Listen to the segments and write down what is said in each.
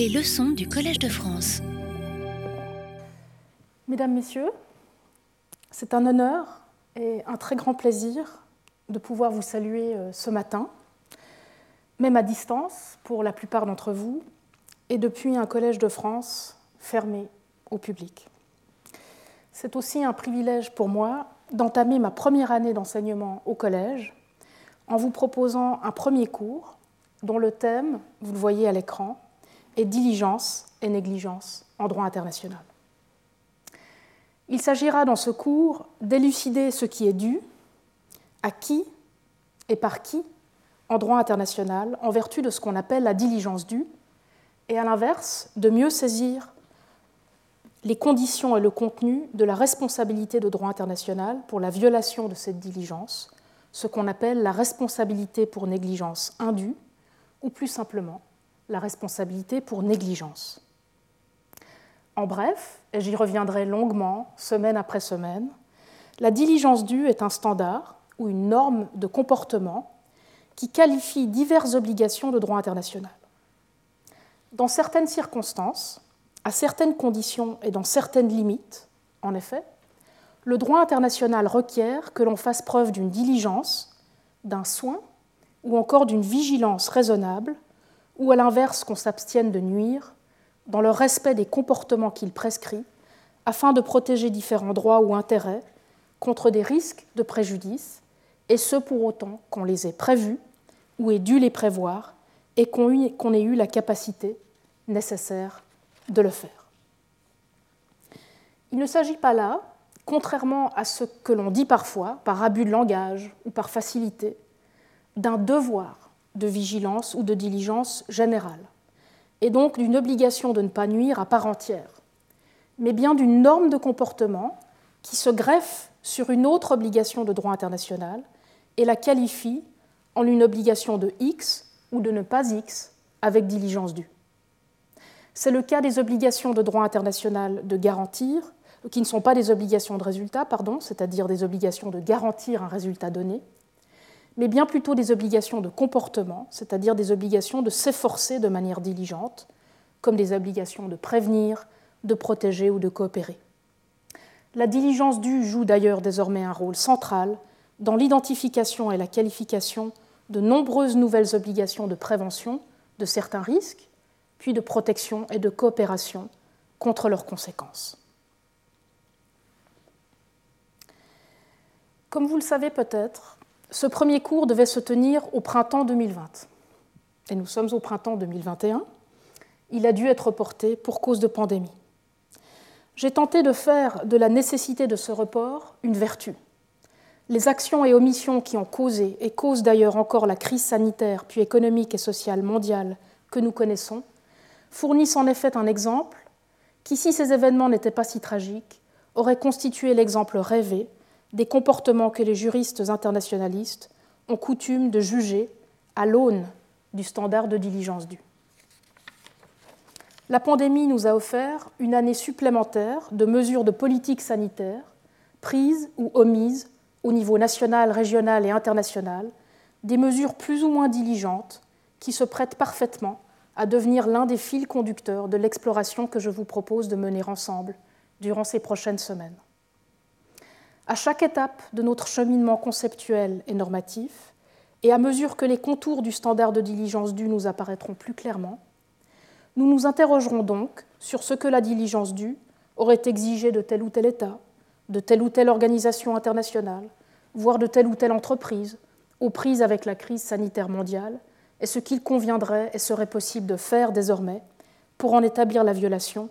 Les leçons du Collège de France. Mesdames, Messieurs, c'est un honneur et un très grand plaisir de pouvoir vous saluer euh, ce matin, même à distance pour la plupart d'entre vous, et depuis un Collège de France fermé au public. C'est aussi un privilège pour moi d'entamer ma première année d'enseignement au collège en vous proposant un premier cours dont le thème, vous le voyez à l'écran, est diligence et négligence en droit international. Il s'agira dans ce cours d'élucider ce qui est dû, à qui et par qui en droit international en vertu de ce qu'on appelle la diligence due, et à l'inverse, de mieux saisir les conditions et le contenu de la responsabilité de droit international pour la violation de cette diligence, ce qu'on appelle la responsabilité pour négligence indue, ou plus simplement la responsabilité pour négligence. En bref, et j'y reviendrai longuement, semaine après semaine, la diligence due est un standard ou une norme de comportement qui qualifie diverses obligations de droit international. Dans certaines circonstances, à certaines conditions et dans certaines limites, en effet, le droit international requiert que l'on fasse preuve d'une diligence, d'un soin ou encore d'une vigilance raisonnable, ou à l'inverse qu'on s'abstienne de nuire, dans le respect des comportements qu'il prescrit, afin de protéger différents droits ou intérêts contre des risques de préjudice, et ce pour autant qu'on les ait prévus ou ait dû les prévoir et qu'on ait eu la capacité nécessaire de le faire. Il ne s'agit pas là, contrairement à ce que l'on dit parfois, par abus de langage ou par facilité, d'un devoir de vigilance ou de diligence générale, et donc d'une obligation de ne pas nuire à part entière, mais bien d'une norme de comportement qui se greffe sur une autre obligation de droit international et la qualifie en une obligation de X ou de ne pas X avec diligence due. C'est le cas des obligations de droit international de garantir, qui ne sont pas des obligations de résultat, pardon, c'est-à-dire des obligations de garantir un résultat donné, mais bien plutôt des obligations de comportement, c'est-à-dire des obligations de s'efforcer de manière diligente, comme des obligations de prévenir, de protéger ou de coopérer. La diligence due joue d'ailleurs désormais un rôle central dans l'identification et la qualification de nombreuses nouvelles obligations de prévention de certains risques puis de protection et de coopération contre leurs conséquences. Comme vous le savez peut-être, ce premier cours devait se tenir au printemps 2020. Et nous sommes au printemps 2021. Il a dû être reporté pour cause de pandémie. J'ai tenté de faire de la nécessité de ce report une vertu. Les actions et omissions qui ont causé et causent d'ailleurs encore la crise sanitaire puis économique et sociale mondiale que nous connaissons fournissent en effet un exemple qui, si ces événements n'étaient pas si tragiques, aurait constitué l'exemple rêvé des comportements que les juristes internationalistes ont coutume de juger à l'aune du standard de diligence due. La pandémie nous a offert une année supplémentaire de mesures de politique sanitaire prises ou omises au niveau national, régional et international, des mesures plus ou moins diligentes qui se prêtent parfaitement à devenir l'un des fils conducteurs de l'exploration que je vous propose de mener ensemble durant ces prochaines semaines. À chaque étape de notre cheminement conceptuel et normatif, et à mesure que les contours du standard de diligence due nous apparaîtront plus clairement, nous nous interrogerons donc sur ce que la diligence due aurait exigé de tel ou tel État, de telle ou telle organisation internationale, voire de telle ou telle entreprise, aux prises avec la crise sanitaire mondiale, et ce qu'il conviendrait et serait possible de faire désormais pour en établir la violation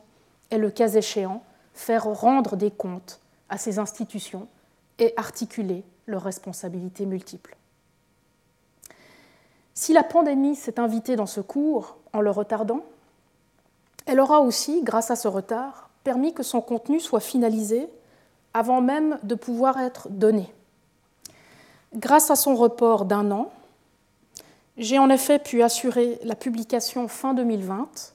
et, le cas échéant, faire rendre des comptes à ces institutions et articuler leurs responsabilités multiples. Si la pandémie s'est invitée dans ce cours en le retardant, elle aura aussi, grâce à ce retard, permis que son contenu soit finalisé avant même de pouvoir être donné. Grâce à son report d'un an, j'ai en effet pu assurer la publication fin 2020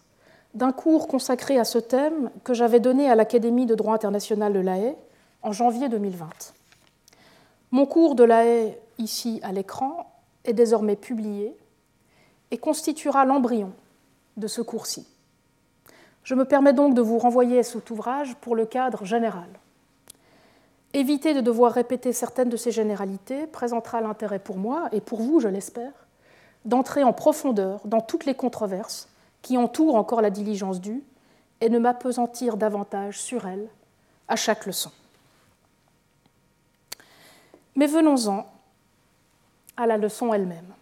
d'un cours consacré à ce thème que j'avais donné à l'Académie de droit international de La Haye en janvier 2020. Mon cours de La Haye, ici à l'écran, est désormais publié et constituera l'embryon de ce cours-ci. Je me permets donc de vous renvoyer à cet ouvrage pour le cadre général. Éviter de devoir répéter certaines de ces généralités présentera l'intérêt pour moi, et pour vous, je l'espère, d'entrer en profondeur dans toutes les controverses qui entourent encore la diligence due et ne m'apesantir davantage sur elle à chaque leçon. Mais venons-en à la leçon elle-même.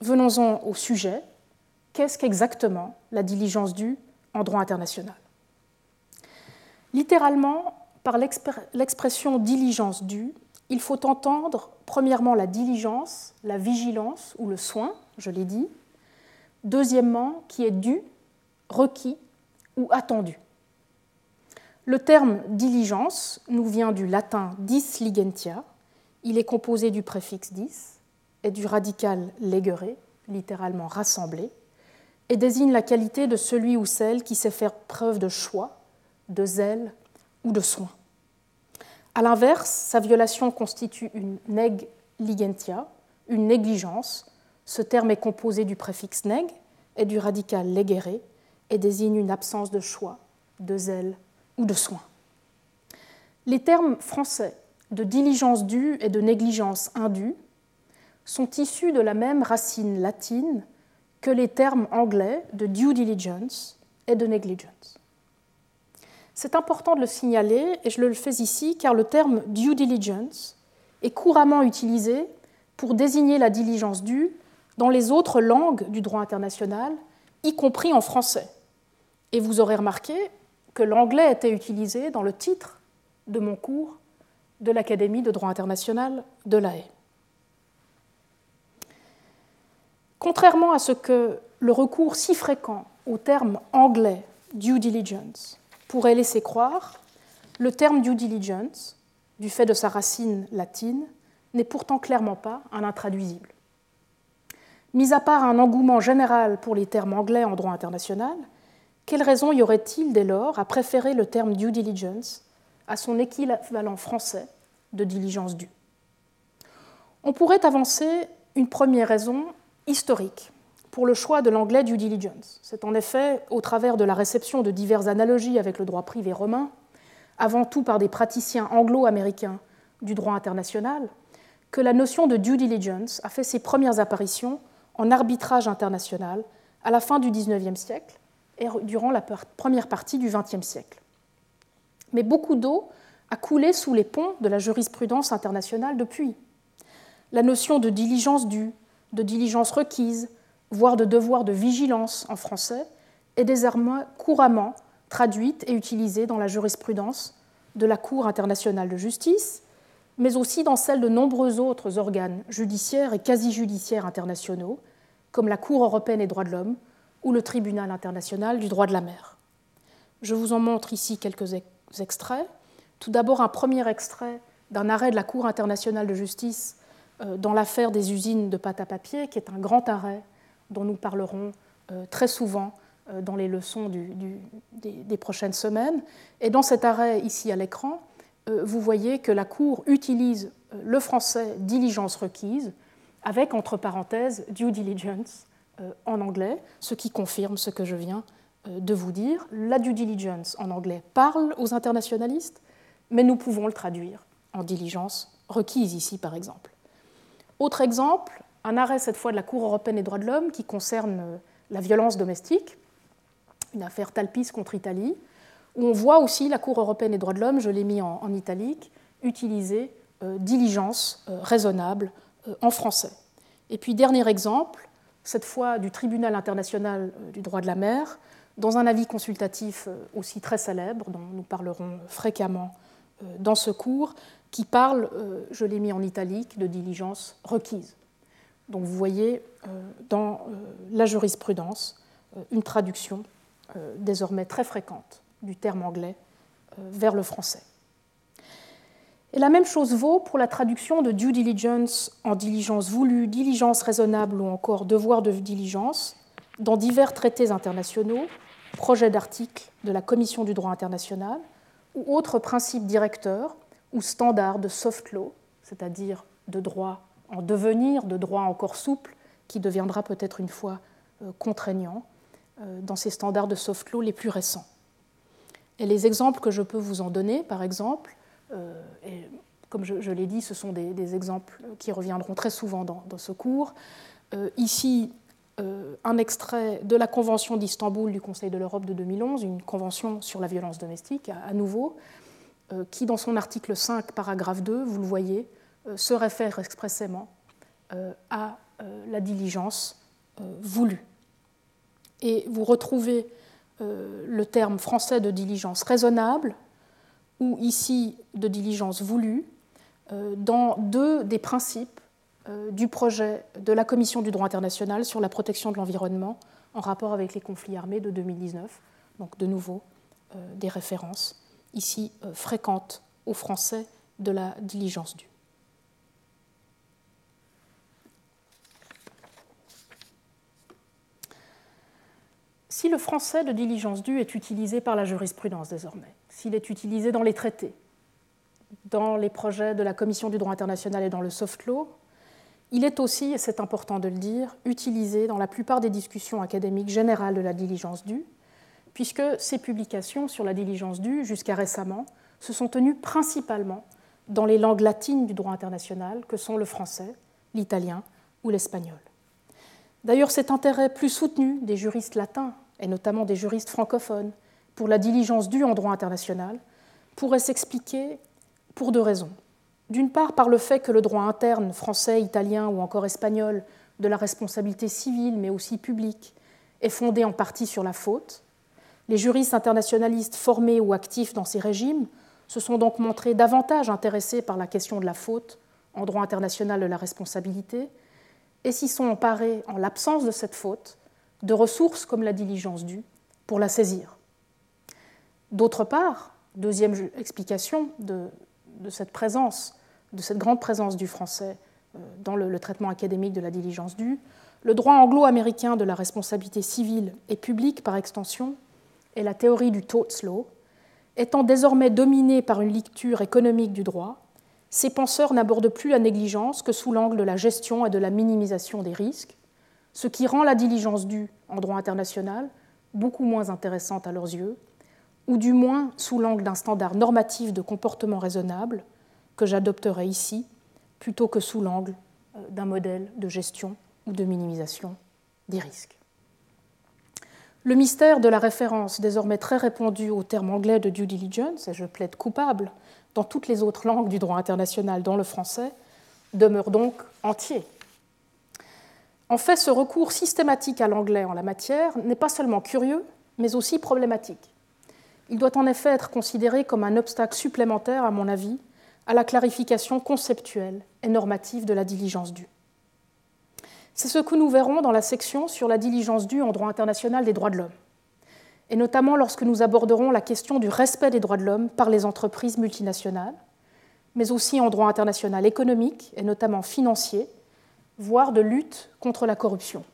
Venons-en au sujet. Qu'est-ce qu'exactement la diligence due en droit international? Littéralement, par l'expression diligence due, il faut entendre premièrement la diligence, la vigilance ou le soin, je l'ai dit, deuxièmement qui est dû, requis ou attendu. Le terme diligence nous vient du latin dis ligentia, il est composé du préfixe dis et du radical legere, littéralement rassemblé, et désigne la qualité de celui ou celle qui sait faire preuve de choix, de zèle ou de soin. A l'inverse, sa violation constitue une negligentia, une négligence. Ce terme est composé du préfixe neg et du radical legere et désigne une absence de choix, de zèle ou de soin. Les termes français de diligence due et de négligence indue sont issus de la même racine latine que les termes anglais de due diligence et de negligence. C'est important de le signaler et je le fais ici car le terme due diligence est couramment utilisé pour désigner la diligence due dans les autres langues du droit international, y compris en français. Et vous aurez remarqué que l'anglais était utilisé dans le titre de mon cours de l'Académie de droit international de La Haye. Contrairement à ce que le recours si fréquent au terme anglais due diligence pourrait laisser croire, le terme due diligence, du fait de sa racine latine, n'est pourtant clairement pas un intraduisible. Mis à part un engouement général pour les termes anglais en droit international, quelle raison y aurait-il dès lors à préférer le terme due diligence à son équivalent français de diligence due On pourrait avancer une première raison historique pour le choix de l'anglais due diligence. C'est en effet au travers de la réception de diverses analogies avec le droit privé romain, avant tout par des praticiens anglo-américains du droit international, que la notion de due diligence a fait ses premières apparitions en arbitrage international à la fin du XIXe siècle et durant la première partie du XXe siècle. Mais beaucoup d'eau a coulé sous les ponts de la jurisprudence internationale depuis. La notion de diligence due, de diligence requise, voire de devoir de vigilance en français, est désormais couramment traduite et utilisée dans la jurisprudence de la Cour internationale de justice, mais aussi dans celle de nombreux autres organes judiciaires et quasi-judiciaires internationaux, comme la Cour européenne des droits de l'homme ou le Tribunal international du droit de la mer. Je vous en montre ici quelques extraits. Tout d'abord, un premier extrait d'un arrêt de la Cour internationale de justice euh, dans l'affaire des usines de pâte à papier, qui est un grand arrêt dont nous parlerons euh, très souvent euh, dans les leçons des, prochaines semaines. Et dans cet arrêt ici à l'écran, vous voyez que la Cour utilise le français diligence requise avec, entre parenthèses, due diligence en anglais, ce qui confirme ce que je viens de vous dire. La due diligence en anglais parle aux internationalistes, mais nous pouvons le traduire en diligence requise ici, par exemple. Autre exemple, un arrêt cette fois de la Cour européenne des droits de l'homme qui concerne euh, la violence domestique, une affaire Talpis contre Italie, où on voit aussi la Cour européenne des droits de l'homme, je l'ai mis en, italique, utiliser euh, diligence euh, raisonnable en français. Et puis dernier exemple, cette fois du Tribunal international du droit de la mer, dans un avis consultatif aussi très célèbre, dont nous parlerons fréquemment dans ce cours, qui parle, euh, je l'ai mis en italique, de diligence requise. Donc vous voyez euh, dans euh, la jurisprudence une traduction désormais très fréquente du terme anglais vers le français. Et la même chose vaut pour la traduction de due diligence en diligence voulue, diligence raisonnable ou encore devoir de diligence dans divers traités internationaux, projets d'articles de la Commission du droit international ou autres principes directeurs ou standard de soft law, c'est-à-dire de droit en devenir, de droit encore souple, qui deviendra peut-être une fois euh, contraignant, dans ces standards de soft law les plus récents. Et les exemples que je peux vous en donner, par exemple, et comme je, l'ai dit, ce sont des, exemples qui reviendront très souvent dans, ce cours. ici, un extrait de la Convention d'Istanbul du Conseil de l'Europe de 2011, une convention sur la violence domestique, à nouveau, qui, dans son article 5, paragraphe 2, vous le voyez, se réfère expressément à la diligence voulue. Et vous retrouvez euh, le terme français de diligence raisonnable ou ici de diligence voulue euh, dans deux des principes euh, du projet de la Commission du droit international sur la protection de l'environnement en rapport avec les conflits armés de 2019. Donc de nouveau des références ici fréquentes aux Français de la diligence due. Si le français de diligence due est utilisé par la jurisprudence désormais, s'il est utilisé dans les traités, dans les projets de la Commission du droit international et dans le soft law, il est aussi, et c'est important de le dire, utilisé dans la plupart des discussions académiques générales de la diligence due, puisque ces publications sur la diligence due, jusqu'à récemment, se sont tenues principalement dans les langues latines du droit international, que sont le français, l'italien ou l'espagnol. D'ailleurs, cet intérêt plus soutenu des juristes latins et notamment des juristes francophones, pour la diligence due en droit international, pourrait s'expliquer pour deux raisons. D'une part, par le fait que le droit interne français, italien ou encore espagnol de la responsabilité civile, mais aussi publique, est fondé en partie sur la faute. Les juristes internationalistes formés ou actifs dans ces régimes se sont donc montrés davantage intéressés par la question de la faute en droit international de la responsabilité et s'y sont emparés, en l'absence de cette faute, de ressources comme la diligence due pour la saisir. D'autre part, deuxième explication de, cette présence, de cette grande présence du français euh, dans le, traitement académique de la diligence due, le droit anglo-américain de la responsabilité civile et publique par extension et la théorie du tort law, étant désormais dominé par une lecture économique du droit, ces penseurs n'abordent plus la négligence que sous l'angle de la gestion et de la minimisation des risques, ce qui rend la diligence due en droit international beaucoup moins intéressante à leurs yeux, ou du moins sous l'angle d'un standard normatif de comportement raisonnable que j'adopterai ici, plutôt que sous l'angle euh, d'un modèle de gestion ou de minimisation des risques. Le mystère de la référence désormais très répandue au terme anglais de due diligence, et je plaide coupable dans toutes les autres langues du droit international, dont le français, demeure donc entier en fait, ce recours systématique à l'anglais en la matière n'est pas seulement curieux, mais aussi problématique. Il doit en effet être considéré comme un obstacle supplémentaire, à mon avis, à la clarification conceptuelle et normative de la diligence due. C'est ce que nous verrons dans la section sur la diligence due en droit international des droits de l'homme, et notamment lorsque nous aborderons la question du respect des droits de l'homme par les entreprises multinationales, mais aussi en droit international économique et notamment financier, voire de lutte contre la corruption.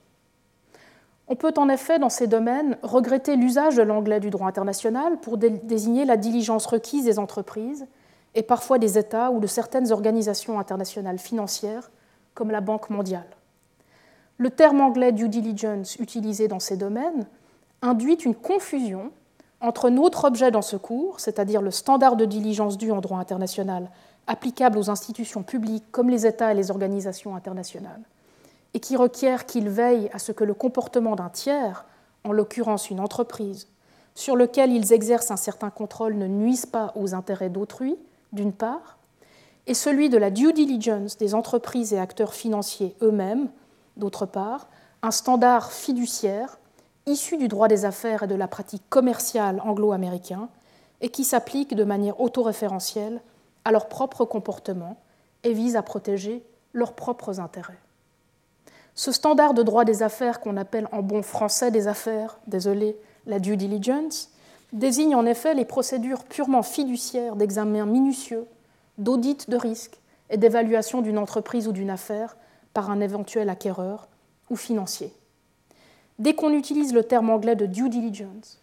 On peut en effet, dans ces domaines, regretter l'usage de l'anglais du droit international pour désigner la diligence requise des entreprises et parfois des États ou de certaines organisations internationales financières, comme la Banque mondiale. Le terme anglais due diligence utilisé dans ces domaines induit une confusion entre notre objet dans ce cours, c'est-à-dire le standard de diligence due en droit international applicable aux institutions publiques comme les États et les organisations internationales, et qui requiert qu'ils veillent à ce que le comportement d'un tiers, en l'occurrence une entreprise, sur lequel ils exercent un certain contrôle ne nuise pas aux intérêts d'autrui, d'une part, et celui de la due diligence des entreprises et acteurs financiers eux-mêmes, d'autre part, un standard fiduciaire issu du droit des affaires et de la pratique commerciale anglo-américain et qui s'applique de manière autoréférentielle à leur propre comportement et vise à protéger leurs propres intérêts. Ce standard de droit des affaires qu'on appelle en bon français des affaires, désolé, la due diligence, désigne en effet les procédures purement fiduciaires d'examen minutieux, d'audit de risque et d'évaluation d'une entreprise ou d'une affaire par un éventuel acquéreur ou financier. Dès qu'on utilise le terme anglais de due diligence,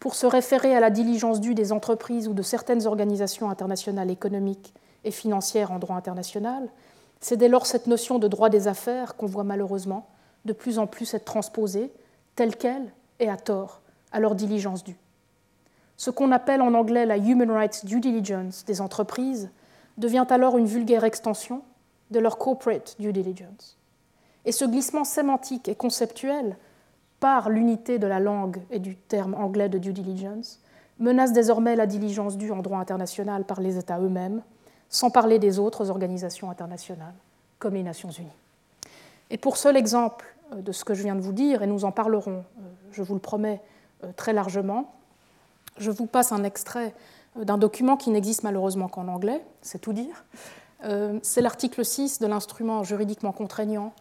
pour se référer à la diligence due des entreprises ou de certaines organisations internationales économiques et financières en droit international, c'est dès lors cette notion de droit des affaires qu'on voit malheureusement de plus en plus être transposée telle qu'elle et à tort, à leur diligence due. Ce qu'on appelle en anglais la Human Rights Due Diligence des entreprises devient alors une vulgaire extension de leur corporate due diligence. Et ce glissement sémantique et conceptuel, par l'unité de la langue et du terme anglais de due diligence, menace désormais la diligence due en droit international par les États eux-mêmes, sans parler des autres organisations internationales, comme les Nations Unies. Et pour seul exemple de ce que je viens de vous dire, et nous en parlerons, euh, je vous le promets, euh, très largement, je vous passe un extrait euh, d'un document qui n'existe malheureusement qu'en anglais, c'est tout dire. C'est l'article 6 de l'instrument juridiquement contraignant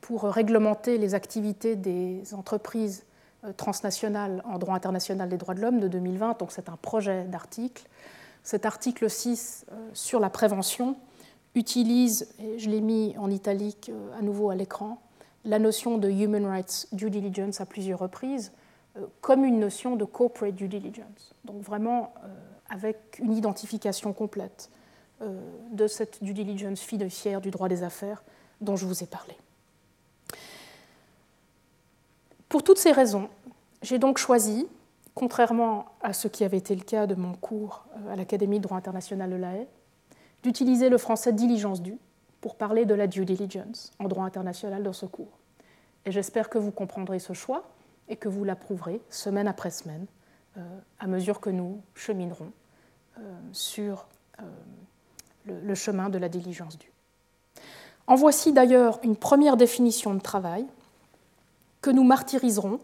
pour réglementer les activités des entreprises transnationales en droit international des droits de l'homme de 2020. Donc c'est un projet d'article. Cet article 6 sur la prévention utilise, et je l'ai mis en italique à nouveau à l'écran, la notion de human rights due diligence à plusieurs reprises euh, comme une notion de corporate due diligence. Donc vraiment euh, avec une identification complète euh, de cette due diligence fiduciaire du droit des affaires dont je vous ai parlé. Pour toutes ces raisons, j'ai donc choisi, contrairement à ce qui avait été le cas de mon cours à l'Académie de droit international de La Haye, d'utiliser le français diligence due pour parler de la due diligence en droit international dans ce cours. Et j'espère que vous comprendrez ce choix et que vous l'approuverez semaine après semaine euh, à mesure que nous cheminerons euh, sur euh, le, le chemin de la diligence due. En voici d'ailleurs une première définition de travail que nous martyriserons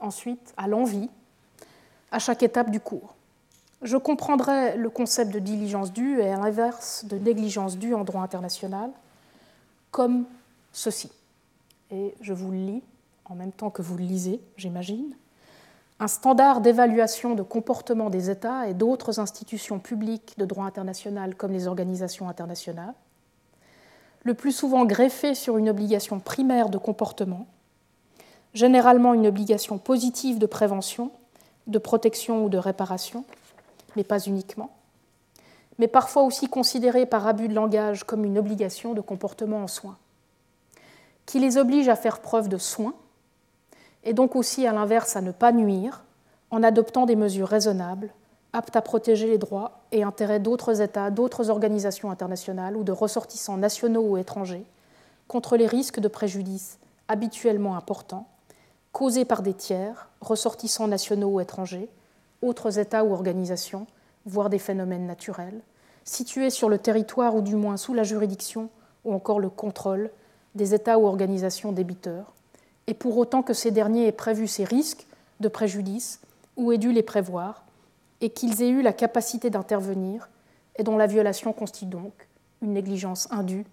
ensuite à l'envie à chaque étape du cours. Je comprendrai le concept de diligence due et à l'inverse de négligence due en droit international comme ceci. Et je vous le lis en même temps que vous le lisez, j'imagine. Un standard d'évaluation de comportement des États et d'autres institutions publiques de droit international comme les organisations internationales, le plus souvent greffé sur une obligation primaire de comportement, généralement une obligation positive de prévention, de protection ou de réparation, mais pas uniquement, mais parfois aussi considérée par abus de langage comme une obligation de comportement en soins, qui les oblige à faire preuve de soins, et donc aussi à l'inverse à ne pas nuire, en adoptant des mesures raisonnables, aptes à protéger les droits et intérêts d'autres États, d'autres organisations internationales ou de ressortissants nationaux ou étrangers, contre les risques de préjudice habituellement importants, causés par des tiers, ressortissants nationaux ou étrangers, autres États ou organisations, voire des phénomènes naturels, situés sur le territoire ou du moins sous la juridiction ou encore le contrôle des États ou organisations débiteurs, et pour autant que ces derniers aient prévu ces risques de préjudice ou aient dû les prévoir, et qu'ils aient eu la capacité d'intervenir, et dont la violation constitue donc une négligence indue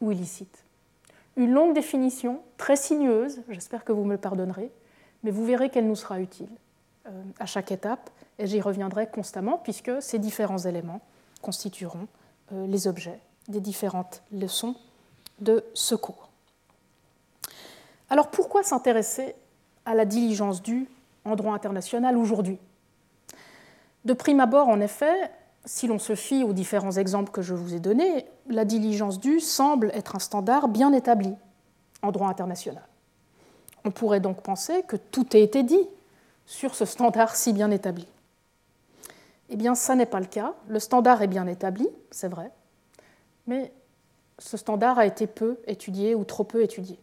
ou illicite. Une longue définition, très sinueuse, j'espère que vous me le pardonnerez, mais vous verrez qu'elle nous sera utile. Euh, à chaque étape, et j'y reviendrai constamment, puisque ces différents éléments constitueront euh, les objets des différentes leçons de secours. Alors pourquoi s'intéresser à la diligence due en droit international aujourd'hui? De prime abord, en effet, si l'on se fie aux différents exemples que je vous ai donnés, la diligence due semble être un standard bien établi en droit international. On pourrait donc penser que tout a été dit sur ce standard si bien établi Eh bien, ça n'est pas le cas. Le standard est bien établi, c'est vrai, mais ce standard a été peu étudié ou trop peu étudié.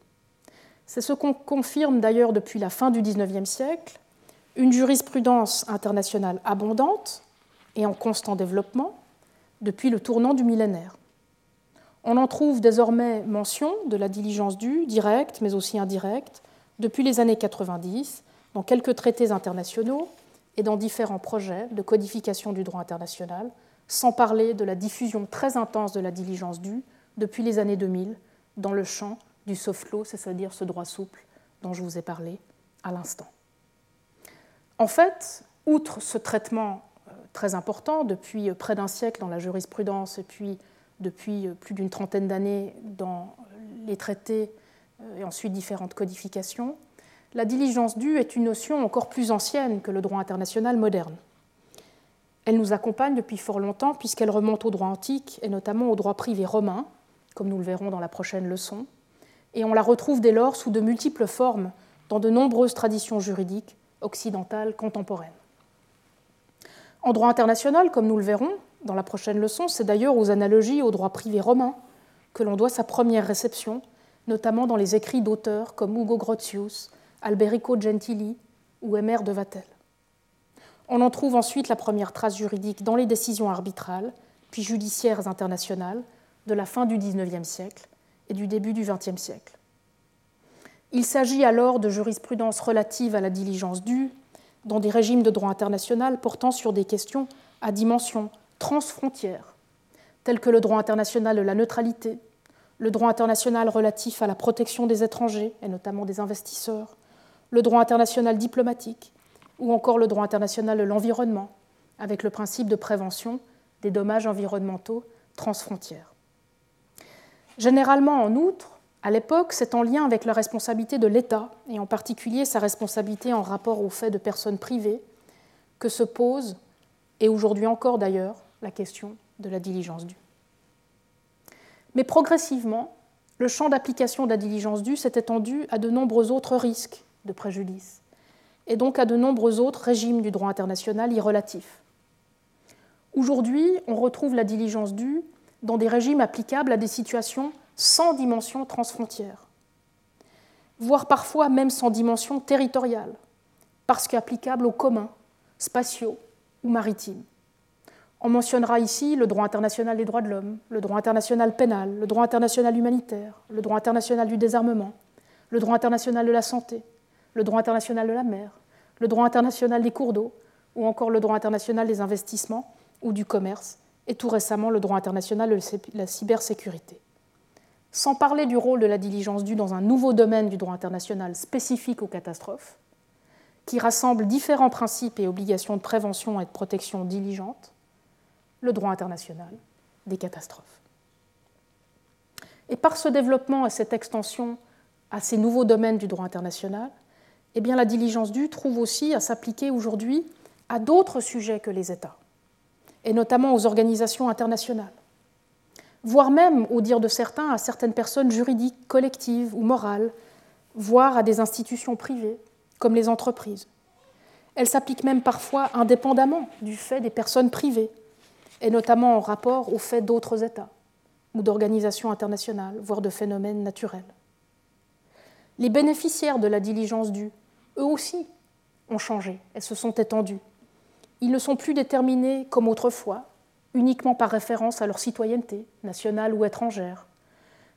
C'est ce qu'on confirme d'ailleurs depuis la fin du XIXe siècle, une jurisprudence internationale abondante et en constant développement depuis le tournant du millénaire. On en trouve désormais mention de la diligence due, directe mais aussi indirecte, depuis les années 90 dans quelques traités internationaux et dans différents projets de codification du droit international, sans parler de la diffusion très intense de la diligence due depuis les années 2000 dans le champ du soft law, c'est-à-dire ce droit souple dont je vous ai parlé à l'instant. En fait, outre ce traitement euh, très important depuis euh, près d'un siècle dans la jurisprudence et puis depuis euh, plus d'une trentaine d'années dans les traités et ensuite différentes codifications, la diligence due est une notion encore plus ancienne que le droit international moderne. Elle nous accompagne depuis fort longtemps puisqu'elle remonte au droit antique et notamment au droit privé romain, comme nous le verrons dans la prochaine leçon, et on la retrouve dès lors sous de multiples formes dans de nombreuses traditions juridiques occidentales contemporaines. En droit international, comme nous le verrons dans la prochaine leçon, c'est d'ailleurs aux analogies au droit privé romain que l'on doit sa première réception, notamment dans les écrits d'auteurs comme Ugo Grotius, Alberico Gentili ou Emer de Vatel. On en trouve ensuite la première trace juridique dans les décisions arbitrales, puis judiciaires internationales de la fin du XIXe siècle du début du XXe siècle. Il s'agit alors de jurisprudence relative à la diligence due dans des régimes de droit international portant sur des questions à dimension transfrontière, telles que le droit international de la neutralité, le droit international relatif à la protection des étrangers, et notamment des investisseurs, le droit international diplomatique, ou encore le droit international de l'environnement, avec le principe de prévention des dommages environnementaux transfrontières. Généralement, en outre, à l'époque, c'est en lien avec la responsabilité de l'État, et en particulier sa responsabilité en rapport aux faits de personnes privées, que se pose, et aujourd'hui encore d'ailleurs, la question de la diligence due. Mais progressivement, le champ d'application de la diligence due s'est étendu à de nombreux autres risques de préjudice, et donc à de nombreux autres régimes du droit international irrelatifs. Aujourd'hui, on retrouve la diligence due dans des régimes applicables à des situations sans dimension transfrontière, voire parfois même sans dimension territoriale, parce qu'applicables aux communs, spatiaux ou maritimes. On mentionnera ici le droit international des droits de l'homme, le droit international pénal, le droit international humanitaire, le droit international du désarmement, le droit international de la santé, le droit international de la mer, le droit international des cours d'eau, ou encore le droit international des investissements ou du commerce, et tout récemment le droit international de la cybersécurité. Sans parler du rôle de la diligence due dans un nouveau domaine du droit international spécifique aux catastrophes, qui rassemble différents principes et obligations de prévention et de protection diligente, le droit international des catastrophes. Et par ce développement et cette extension à ces nouveaux domaines du droit international, eh la diligence due trouve aussi à s'appliquer aujourd'hui à d'autres sujets que les États, et notamment aux organisations internationales, voire même, au dire de certains, à certaines personnes juridiques, collectives ou morales, voire à des institutions privées, comme les entreprises. Elle s'applique même parfois indépendamment du fait des personnes privées, et notamment en rapport aux faits d'autres États ou d'organisations internationales, voire de phénomènes naturels. Les bénéficiaires de la diligence due, eux aussi, ont changé et se sont étendus. Ils ne sont plus déterminés comme autrefois, uniquement par référence à leur citoyenneté, nationale ou étrangère,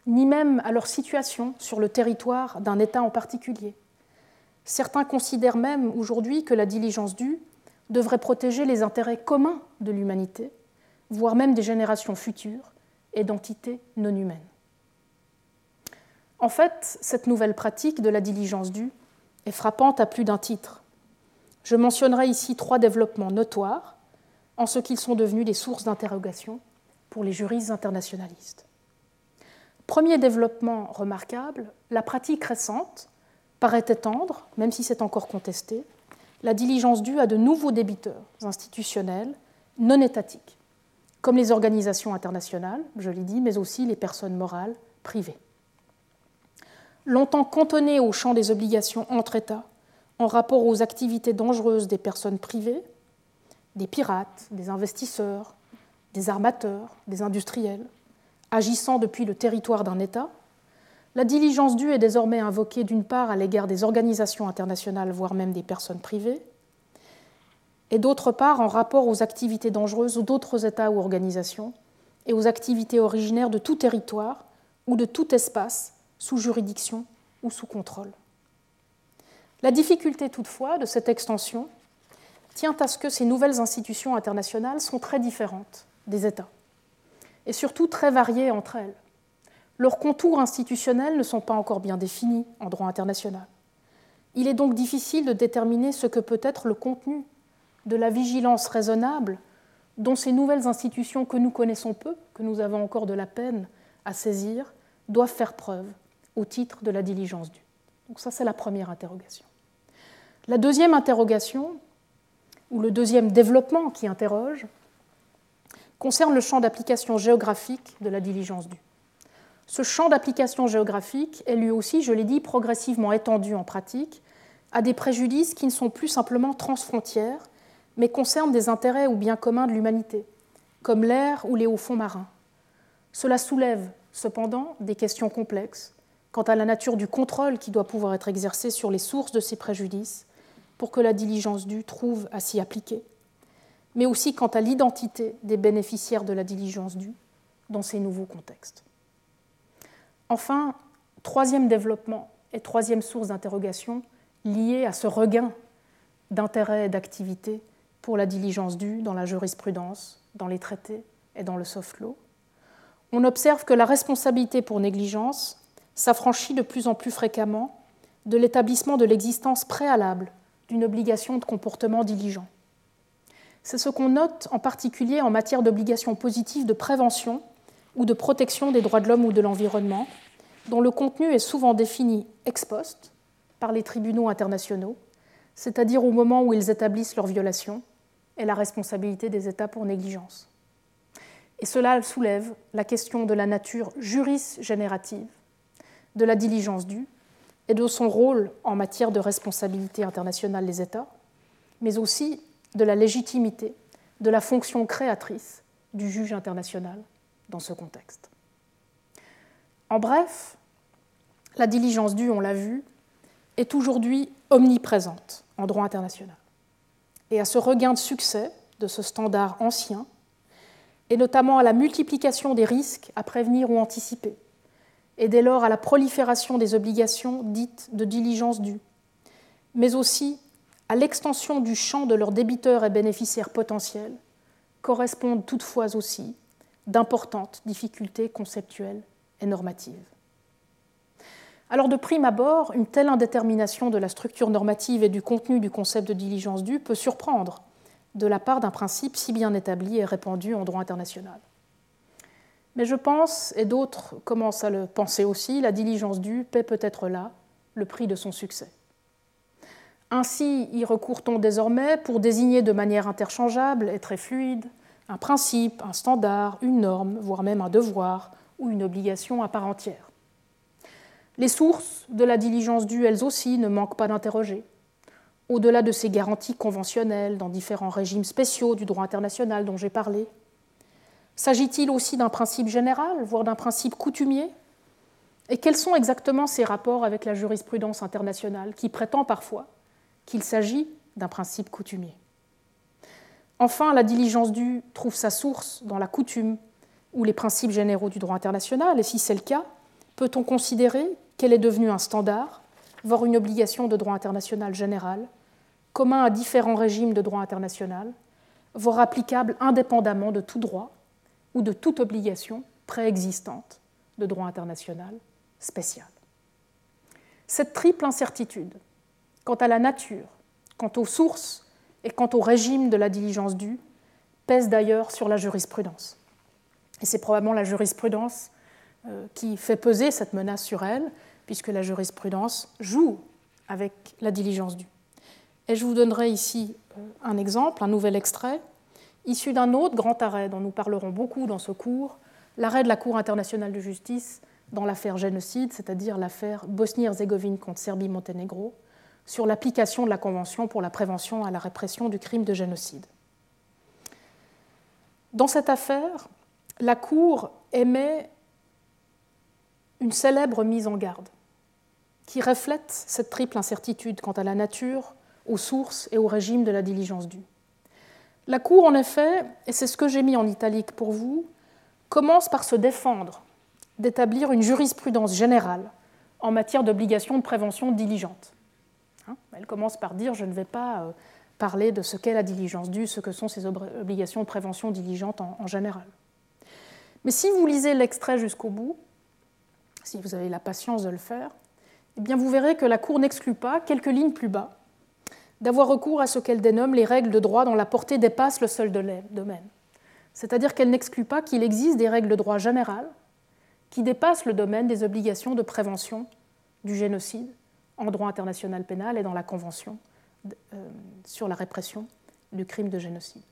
ni même à leur situation sur le territoire d'un État en particulier. Certains considèrent même aujourd'hui que la diligence due devrait protéger les intérêts communs de l'humanité voire même des générations futures et d'entités non humaines. En fait, cette nouvelle pratique de la diligence due est frappante à plus d'un titre. Je mentionnerai ici trois développements notoires en ce qu'ils sont devenus des sources d'interrogation pour les juristes internationalistes. Premier développement remarquable, la pratique récente paraît étendre, même si c'est encore contesté, la diligence due à de nouveaux débiteurs institutionnels non étatiques comme les organisations internationales, je l'ai dit, mais aussi les personnes morales privées. Longtemps cantonnées au champ des obligations entre États, en rapport aux activités dangereuses des personnes privées, des pirates, des investisseurs, des armateurs, des industriels, agissant depuis le territoire d'un État, la diligence due est désormais invoquée d'une part à l'égard des organisations internationales, voire même des personnes privées, et d'autre part en rapport aux activités dangereuses d'autres États ou organisations et aux activités originaires de tout territoire ou de tout espace sous juridiction ou sous contrôle. La difficulté toutefois de cette extension tient à ce que ces nouvelles institutions internationales sont très différentes des États et surtout très variées entre elles. Leurs contours institutionnels ne sont pas encore bien définis en droit international. Il est donc difficile de déterminer ce que peut être le contenu de la vigilance raisonnable dont ces nouvelles institutions que nous connaissons peu, que nous avons encore de la peine à saisir, doivent faire preuve au titre de la diligence due. Donc ça, c'est la première interrogation. La deuxième interrogation, ou le deuxième développement qui interroge, concerne le champ d'application géographique de la diligence due. ce champ d'application géographique est lui aussi, je l'ai dit, progressivement étendu en pratique à des préjudices qui ne sont plus simplement transfrontières, mais concernent des intérêts ou biens communs de l'humanité, comme l'air ou les hauts fonds marins. Cela soulève cependant des questions complexes quant à la nature du contrôle qui doit pouvoir être exercé sur les sources de ces préjudices pour que la diligence due trouve à s'y appliquer, mais aussi quant à l'identité des bénéficiaires de la diligence due dans ces nouveaux contextes. Enfin, troisième développement et troisième source d'interrogation liée à ce regain d'intérêt et d'activité pour la diligence due dans la jurisprudence, dans les traités et dans le soft law. On observe que la responsabilité pour négligence s'affranchit de plus en plus fréquemment de l'établissement de l'existence préalable d'une obligation de comportement diligent. C'est ce qu'on note en particulier en matière d'obligations positives de prévention ou de protection des droits de l'homme ou de l'environnement, dont le contenu est souvent défini ex post par les tribunaux internationaux, c'est-à-dire au moment où ils établissent leur violation et la responsabilité des États pour négligence. Et cela soulève la question de la nature juris-générative de la diligence due et de son rôle en matière de responsabilité internationale des États, mais aussi de la légitimité de la fonction créatrice du juge international dans ce contexte. En bref, la diligence due, on l'a vu, est aujourd'hui omniprésente en droit international. Et à ce regain de succès de ce standard ancien, et notamment à la multiplication des risques à prévenir ou anticiper, et dès lors à la prolifération des obligations dites de diligence due, mais aussi à l'extension du champ de leurs débiteurs et bénéficiaires potentiels, correspondent toutefois aussi d'importantes difficultés conceptuelles et normatives. Alors de prime abord, une telle indétermination de la structure normative et du contenu du concept de diligence due peut surprendre de la part d'un principe si bien établi et répandu en droit international. Mais je pense, et d'autres commencent à le penser aussi, la diligence due paie peut-être là le prix de son succès. Ainsi y recourt-on désormais pour désigner de manière interchangeable et très fluide un principe, un standard, une norme, voire même un devoir ou une obligation à part entière. Les sources de la diligence due, elles aussi, ne manquent pas d'interroger. Au-delà de ces garanties conventionnelles dans différents régimes spéciaux du droit international dont j'ai parlé, s'agit-il aussi d'un principe général, voire d'un principe coutumier? Et quels sont exactement ces rapports avec la jurisprudence internationale qui prétend parfois qu'il s'agit d'un principe coutumier? Enfin, la diligence due trouve sa source dans la coutume ou les principes généraux du droit international, et si c'est le cas, peut-on considérer qu'elle est devenue un standard, voire une obligation de droit international général, commun à différents régimes de droit international, voire applicable indépendamment de tout droit ou de toute obligation préexistante de droit international spécial. Cette triple incertitude, quant à la nature, quant aux sources et quant au régime de la diligence due, pèse d'ailleurs sur la jurisprudence. Et c'est probablement la jurisprudence euh, qui fait peser cette menace sur elle, puisque la jurisprudence joue avec la diligence due. Et je vous donnerai ici euh, un exemple, un nouvel extrait, issu d'un autre grand arrêt dont nous parlerons beaucoup dans ce cours, l'arrêt de la Cour internationale de justice dans l'affaire génocide, c'est-à-dire l'affaire Bosnie-Herzégovine contre Serbie-Monténégro, sur l'application de la Convention pour la prévention et la répression du crime de génocide. Dans cette affaire, la Cour émet une célèbre mise en garde qui reflète cette triple incertitude quant à la nature, aux sources et au régime de la diligence due. La Cour, en effet, et c'est ce que j'ai mis en italique pour vous, commence par se défendre d'établir une jurisprudence générale en matière d'obligation de prévention diligente. Hein, elle commence par dire je ne vais pas euh, parler de ce qu'est la diligence due, ce que sont ces obligations de prévention diligente en, général. Mais si vous lisez l'extrait jusqu'au bout, si vous avez la patience de le faire, eh bien vous verrez que la Cour n'exclut pas, quelques lignes plus bas, d'avoir recours à ce qu'elle dénomme les règles de droit dont la portée dépasse le seul domaine. C'est-à-dire qu'elle n'exclut pas qu'il existe des règles de droit générales qui dépassent le domaine des obligations de prévention du génocide en droit international pénal et dans la Convention euh, sur la répression du crime de génocide.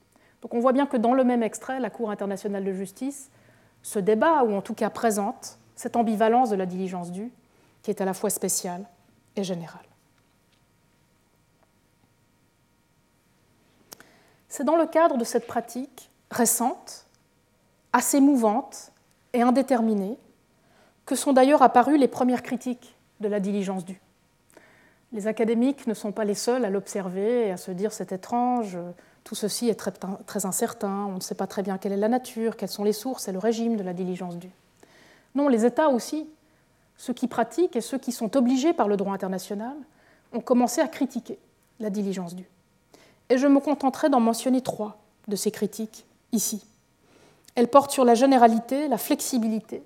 Donc on voit bien que dans le même extrait, la Cour internationale de justice se débat, ou en tout cas présente, cette ambivalence de la diligence due qui est à la fois spéciale et générale. C'est dans le cadre de cette pratique récente, assez mouvante et indéterminée, que sont d'ailleurs apparues les premières critiques de la diligence due. Les académiques ne sont pas les seuls à l'observer et à se dire c'est étrange, tout ceci est très, incertain, on ne sait pas très bien quelle est la nature, quelles sont les sources et le régime de la diligence due. Non, les États aussi, ceux qui pratiquent et ceux qui sont obligés par le droit international, ont commencé à critiquer la diligence due et je me contenterai d'en mentionner trois de ces critiques ici. Elles portent sur la généralité, la flexibilité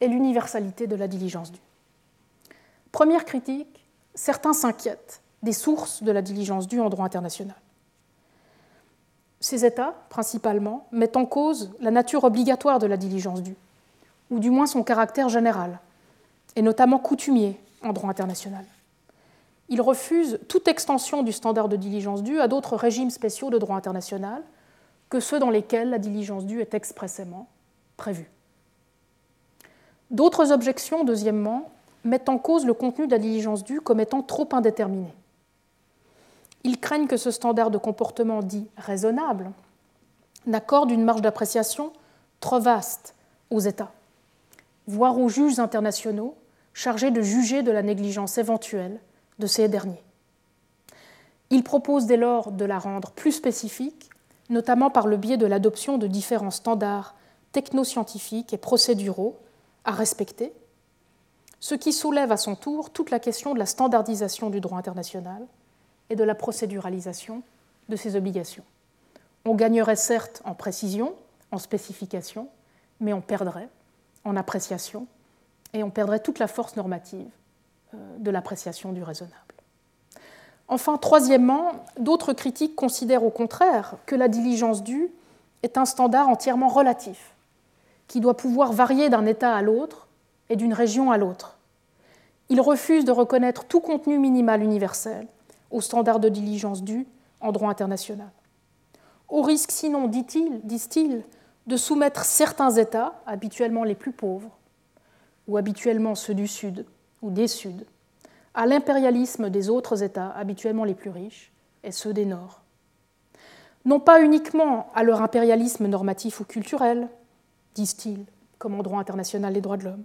et l'universalité de la diligence due. Première critique, certains s'inquiètent des sources de la diligence due en droit international. Ces États, principalement, mettent en cause la nature obligatoire de la diligence due, ou du moins son caractère général, et notamment coutumier en droit international il refuse toute extension du standard de diligence due à d'autres régimes spéciaux de droit international que ceux dans lesquels la diligence due est expressément prévue. D'autres objections, deuxièmement, mettent en cause le contenu de la diligence due comme étant trop indéterminé. Ils craignent que ce standard de comportement dit raisonnable n'accorde une marge d'appréciation trop vaste aux États, voire aux juges internationaux chargés de juger de la négligence éventuelle de ces derniers. Il propose dès lors de la rendre plus spécifique, notamment par le biais de l'adoption de différents standards technoscientifiques et procéduraux à respecter, ce qui soulève à son tour toute la question de la standardisation du droit international et de la procéduralisation de ses obligations. On gagnerait certes en précision, en spécification, mais on perdrait en appréciation et on perdrait toute la force normative de l'appréciation du raisonnable. Enfin, troisièmement, d'autres critiques considèrent au contraire que la diligence due est un standard entièrement relatif, qui doit pouvoir varier d'un État à l'autre et d'une région à l'autre. Ils refusent de reconnaître tout contenu minimal universel au standard de diligence due en droit international. Au risque sinon, dit-il, disent-ils, de soumettre certains États, habituellement les plus pauvres, ou habituellement ceux du Sud, ou des Suds, à l'impérialisme des autres États, habituellement les plus riches, et ceux des Nord. Non pas uniquement à leur impérialisme normatif ou culturel, disent-ils, comme en droit international des droits de l'homme,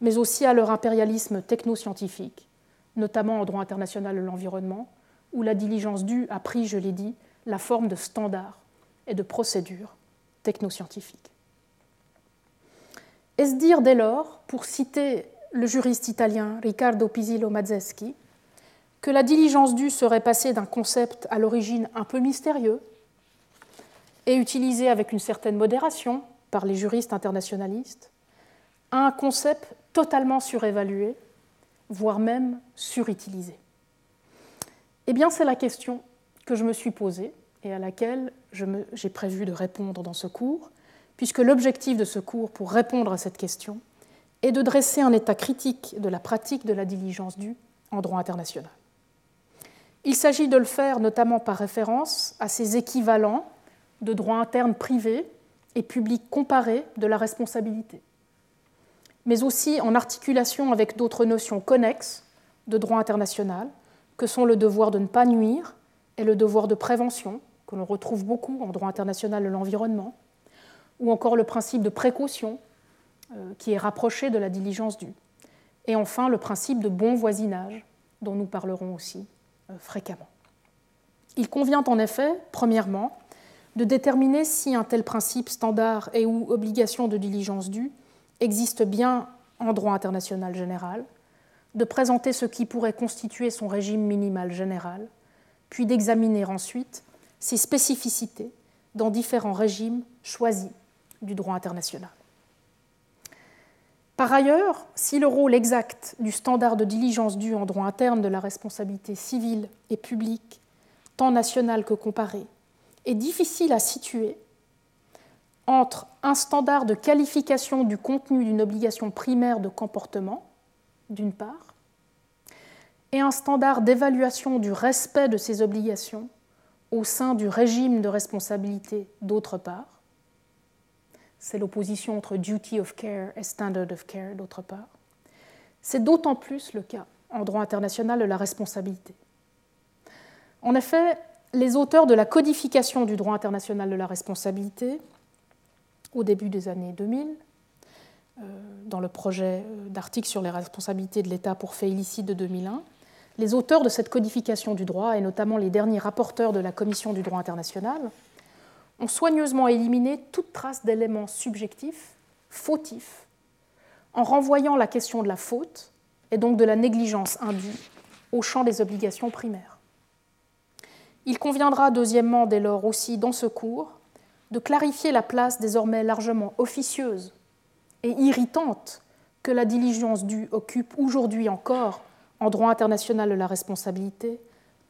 mais aussi à leur impérialisme technoscientifique, notamment en droit international de l'environnement, où la diligence due a pris, je l'ai dit, la forme de standards et de procédures technoscientifiques. Est-ce dire dès lors, pour citer le juriste italien Riccardo Pisillo Mazzeschi que la diligence due serait passée d'un concept à l'origine un peu mystérieux et utilisé avec une certaine modération par les juristes internationalistes à un concept totalement surévalué, voire même surutilisé. Eh bien, c'est la question que je me suis posée et à laquelle j'ai prévu de répondre dans ce cours, puisque l'objectif de ce cours pour répondre à cette question et de dresser un état critique de la pratique de la diligence due en droit international. Il s'agit de le faire notamment par référence à ces équivalents de droit interne privé et public comparé de la responsabilité, mais aussi en articulation avec d'autres notions connexes de droit international, que sont le devoir de ne pas nuire et le devoir de prévention, que l'on retrouve beaucoup en droit international de l'environnement, ou encore le principe de précaution qui est rapproché de la diligence due. Et enfin, le principe de bon voisinage, dont nous parlerons aussi euh, fréquemment. Il convient en effet, premièrement, de déterminer si un tel principe standard et ou obligation de diligence due existe bien en droit international général, de présenter ce qui pourrait constituer son régime minimal général, puis d'examiner ensuite ses spécificités dans différents régimes choisis du droit international. Par ailleurs, si le rôle exact du standard de diligence due en droit interne de la responsabilité civile et publique, tant nationale que comparée, est difficile à situer entre un standard de qualification du contenu d'une obligation primaire de comportement, d'une part, et un standard d'évaluation du respect de ces obligations au sein du régime de responsabilité, d'autre part, c'est l'opposition entre duty of care et standard of care d'autre part. C'est d'autant plus le cas en droit international de la responsabilité. En effet, les auteurs de la codification du droit international de la responsabilité, au début des années 2000, euh, dans le projet euh, d'article sur les responsabilités de l'État pour faits illicites de 2001, les auteurs de cette codification du droit, et notamment les derniers rapporteurs de la Commission du droit international, ont soigneusement éliminé toute trace d'éléments subjectifs, fautifs, en renvoyant la question de la faute, et donc de la négligence indue, au champ des obligations primaires. Il conviendra deuxièmement dès lors aussi dans ce cours de clarifier la place désormais largement officieuse et irritante que la diligence due occupe aujourd'hui encore en droit international de la responsabilité,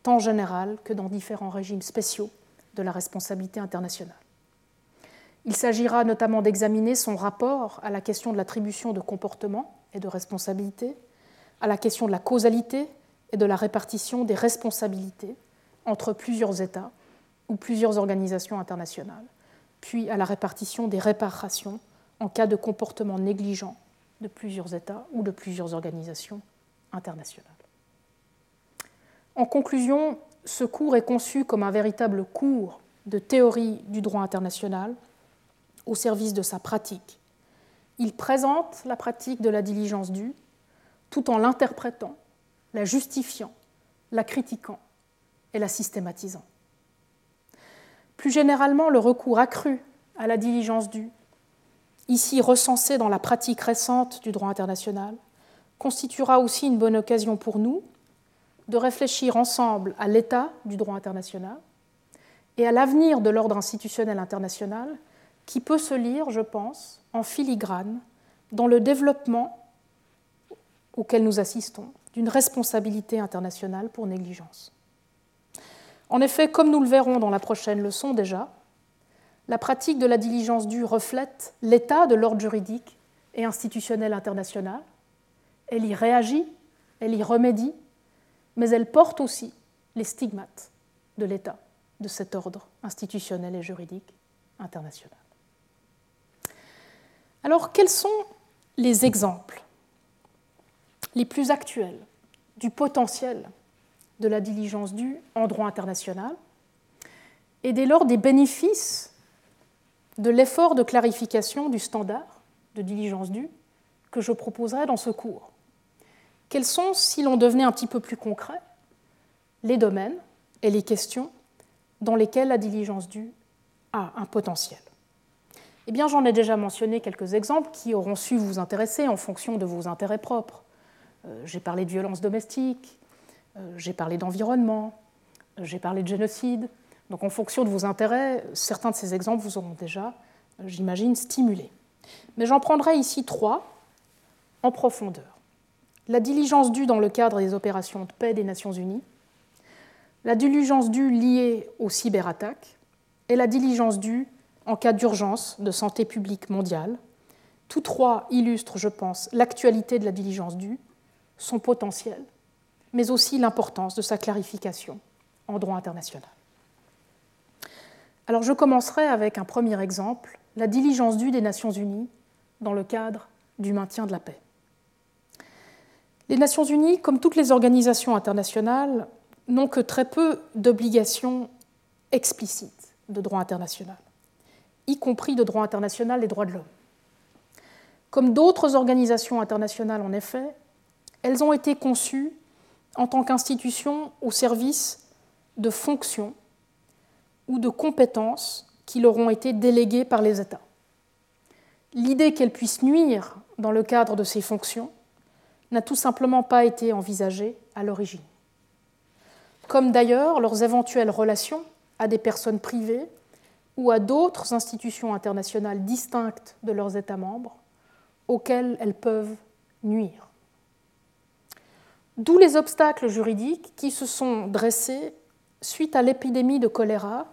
tant général que dans différents régimes spéciaux de la responsabilité internationale. Il s'agira notamment d'examiner son rapport à la question de l'attribution de comportement et de responsabilité, à la question de la causalité et de la répartition des responsabilités entre plusieurs États ou plusieurs organisations internationales, puis à la répartition des réparations en cas de comportement négligent de plusieurs États ou de plusieurs organisations internationales. En conclusion, ce cours est conçu comme un véritable cours de théorie du droit international au service de sa pratique. Il présente la pratique de la diligence due tout en l'interprétant, la justifiant, la critiquant et la systématisant. Plus généralement, le recours accru à la diligence due, ici recensé dans la pratique récente du droit international, constituera aussi une bonne occasion pour nous de réfléchir ensemble à l'état du droit international et à l'avenir de l'ordre institutionnel international qui peut se lire, je pense, en filigrane dans le développement auquel nous assistons d'une responsabilité internationale pour négligence. En effet, comme nous le verrons dans la prochaine leçon déjà, la pratique de la diligence due reflète l'état de l'ordre juridique et institutionnel international. Elle y réagit, elle y remédie, mais elle porte aussi les stigmates de l'état de cet ordre institutionnel et juridique international. Alors, quels sont les exemples les plus actuels du potentiel de la diligence due en droit international et dès lors des bénéfices de l'effort de clarification du standard de diligence due que je proposerai dans ce cours? Quels sont, si l'on devenait un petit peu plus concret, les domaines et les questions dans lesquels la diligence due a un potentiel? Eh bien, j'en ai déjà mentionné quelques exemples qui auront su vous intéresser en fonction de vos intérêts propres. Euh, j'ai parlé de violence domestique, euh, j'ai parlé d'environnement, euh, j'ai parlé de génocide. Donc en fonction de vos intérêts, certains de ces exemples vous auront déjà, j'imagine, stimulé. Mais j'en prendrai ici trois en profondeur. La diligence due dans le cadre des opérations de paix des Nations Unies, la diligence due liée aux cyberattaques et la diligence due en cas d'urgence de santé publique mondiale. Tous trois illustrent, je pense, l'actualité de la diligence due son potentiel, mais aussi l'importance de sa clarification en droit international. Alors je commencerai avec un premier exemple, la diligence due des Nations Unies dans le cadre du maintien de la paix. Les Nations Unies, comme toutes les organisations internationales, n'ont que très peu d'obligations explicites de droit international, y compris de droit international des droits de l'homme. Comme d'autres organisations internationales, en effet, elles ont été conçues en tant qu'institutions au service de fonctions ou de compétences qui leur ont été déléguées par les États. L'idée qu'elles puissent nuire dans le cadre de ces fonctions n'a tout simplement pas été envisagée à l'origine. Comme d'ailleurs leurs éventuelles relations à des personnes privées ou à d'autres institutions internationales distinctes de leurs États membres auxquelles elles peuvent nuire. D'où les obstacles juridiques qui se sont dressés suite à l'épidémie de choléra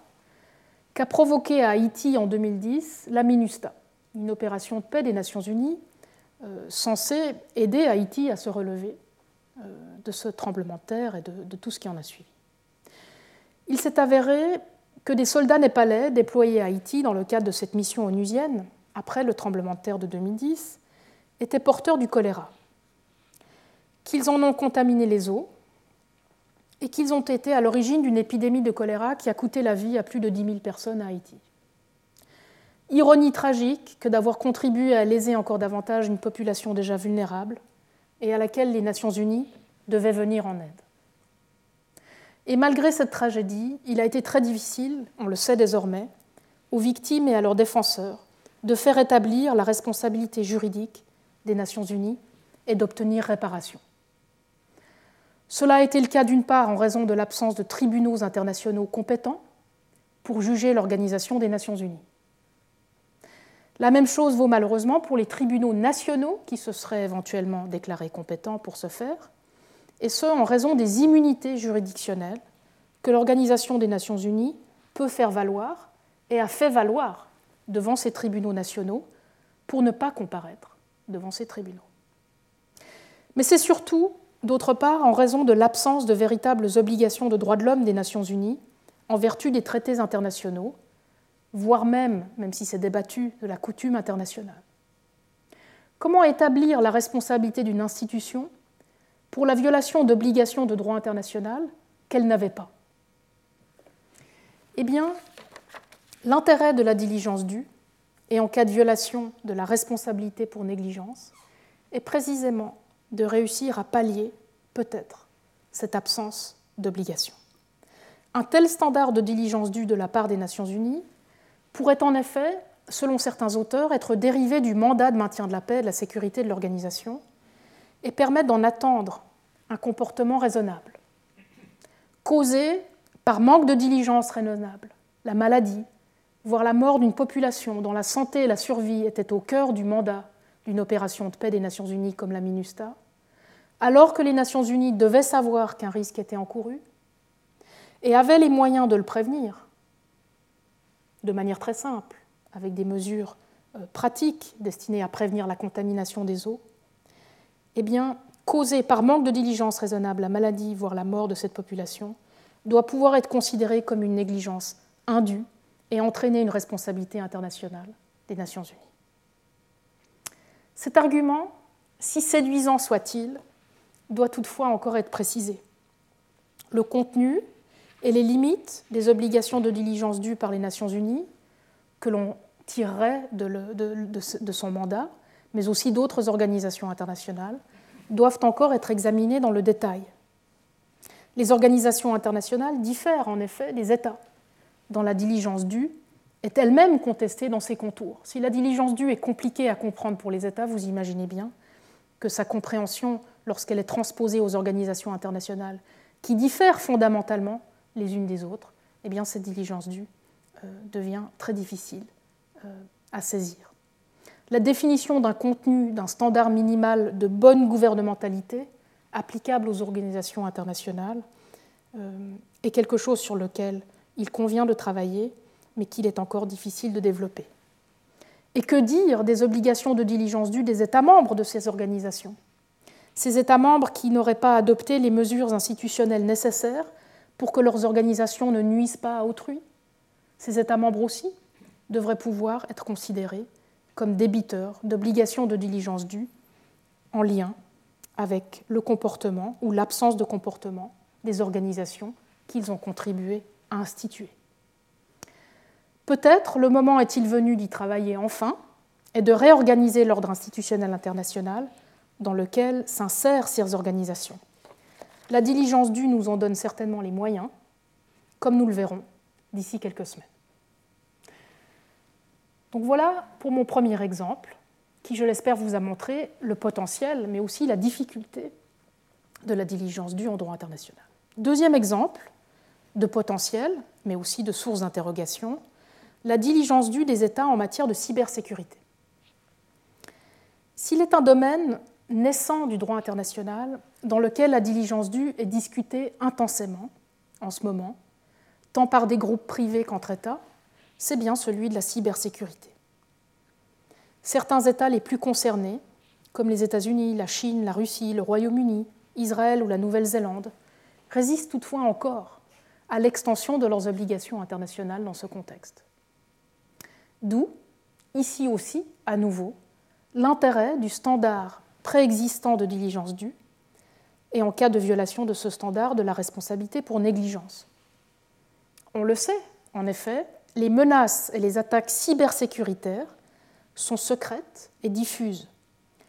qu'a provoqué à Haïti en 2010 la MINUSTA, une opération de paix des Nations Unies euh, censée aider Haïti à se relever euh, de ce tremblement de terre et de, de tout ce qui en a suivi. Il s'est avéré que des soldats népalais déployés à Haïti dans le cadre de cette mission onusienne après le tremblement de terre de 2010, étaient porteurs du choléra, qu'ils en ont contaminé les eaux et qu'ils ont été à l'origine d'une épidémie de choléra qui a coûté la vie à plus de 10 000 personnes à Haïti. Ironie tragique que d'avoir contribué à léser encore davantage une population déjà vulnérable et à laquelle les Nations Unies devaient venir en aide. Et malgré cette tragédie, il a été très difficile, on le sait désormais, aux victimes et à leurs défenseurs de faire établir la responsabilité juridique des Nations Unies et d'obtenir réparation. Cela a été le cas d'une part en raison de l'absence de tribunaux internationaux compétents pour juger l'Organisation des Nations Unies. La même chose vaut malheureusement pour les tribunaux nationaux qui se seraient éventuellement déclarés compétents pour ce faire, et ce en raison des immunités juridictionnelles que l'Organisation des Nations Unies peut faire valoir et a fait valoir devant ces tribunaux nationaux pour ne pas comparaître devant ces tribunaux. Mais c'est surtout, d'autre part, en raison de l'absence de véritables obligations de droits de l'homme des Nations Unies en vertu des traités internationaux, voire même, même si c'est débattu, de la coutume internationale. Comment établir la responsabilité d'une institution pour la violation d'obligations de droit international qu'elle n'avait pas? Eh bien, l'intérêt de la diligence due, et en cas de violation de la responsabilité pour négligence, est précisément de réussir à pallier, peut-être, cette absence d'obligation. Un tel standard de diligence due de la part des Nations Unies pourrait en effet, selon certains auteurs, être dérivé du mandat de maintien de la paix et de la sécurité de l'organisation et permettre d'en attendre un comportement raisonnable. Causé par manque de diligence raisonnable, la maladie, voire la mort d'une population dont la santé et la survie étaient au cœur du mandat d'une opération de paix des Nations Unies comme la MINUSTA, alors que les Nations Unies devaient savoir qu'un risque était encouru et avaient les moyens de le prévenir de manière très simple, avec des mesures euh, pratiques destinées à prévenir la contamination des eaux, eh bien, causée par manque de diligence raisonnable la maladie, voire la mort de cette population, doit pouvoir être considérée comme une négligence indue et entraîner une responsabilité internationale des Nations Unies. Cet argument, si séduisant soit-il, doit toutefois encore être précisé. Le contenu et les limites des obligations de diligence dues par les Nations Unies, que l'on tirerait de, de, son mandat, mais aussi d'autres organisations internationales, doivent encore être examinées dans le détail. Les organisations internationales diffèrent en effet des États dans la diligence due est elle-même contestée dans ses contours. Si la diligence due est compliquée à comprendre pour les États, vous imaginez bien que sa compréhension, lorsqu'elle est transposée aux organisations internationales, qui diffèrent fondamentalement les unes des autres, eh bien cette diligence due euh, devient très difficile euh, à saisir. La définition d'un contenu, d'un standard minimal de bonne gouvernementalité applicable aux organisations internationales euh, est quelque chose sur lequel il convient de travailler, mais qu'il est encore difficile de développer. Et que dire des obligations de diligence dues des États membres de ces organisations? Ces États membres qui n'auraient pas adopté les mesures institutionnelles nécessaires pour que leurs organisations ne nuisent pas à autrui Ces États membres aussi devraient pouvoir être considérés comme débiteurs d'obligations de diligence dues en lien avec le comportement ou l'absence de comportement des organisations qu'ils ont contribué instituer. Peut-être le moment est-il venu d'y travailler enfin et de réorganiser l'ordre institutionnel international dans lequel s'insèrent ces organisations. La diligence due nous en donne certainement les moyens, comme nous le verrons d'ici quelques semaines. Donc voilà pour mon premier exemple, qui, je l'espère, vous a montré le potentiel, mais aussi la difficulté de la diligence due en droit international. Deuxième exemple, de potentiel, mais aussi de sources d'interrogation, la diligence due des États en matière de cybersécurité. S'il est un domaine naissant du droit international dans lequel la diligence due est discutée intensément en ce moment, tant par des groupes privés qu'entre États, c'est bien celui de la cybersécurité. Certains États les plus concernés, comme les États-Unis, la Chine, la Russie, le Royaume-Uni, Israël ou la Nouvelle-Zélande, résistent toutefois encore à l'extension de leurs obligations internationales dans ce contexte. D'où ici aussi, à nouveau, l'intérêt du standard préexistant de diligence due et en cas de violation de ce standard de la responsabilité pour négligence. On le sait, en effet, les menaces et les attaques cybersécuritaires sont secrètes et diffuses,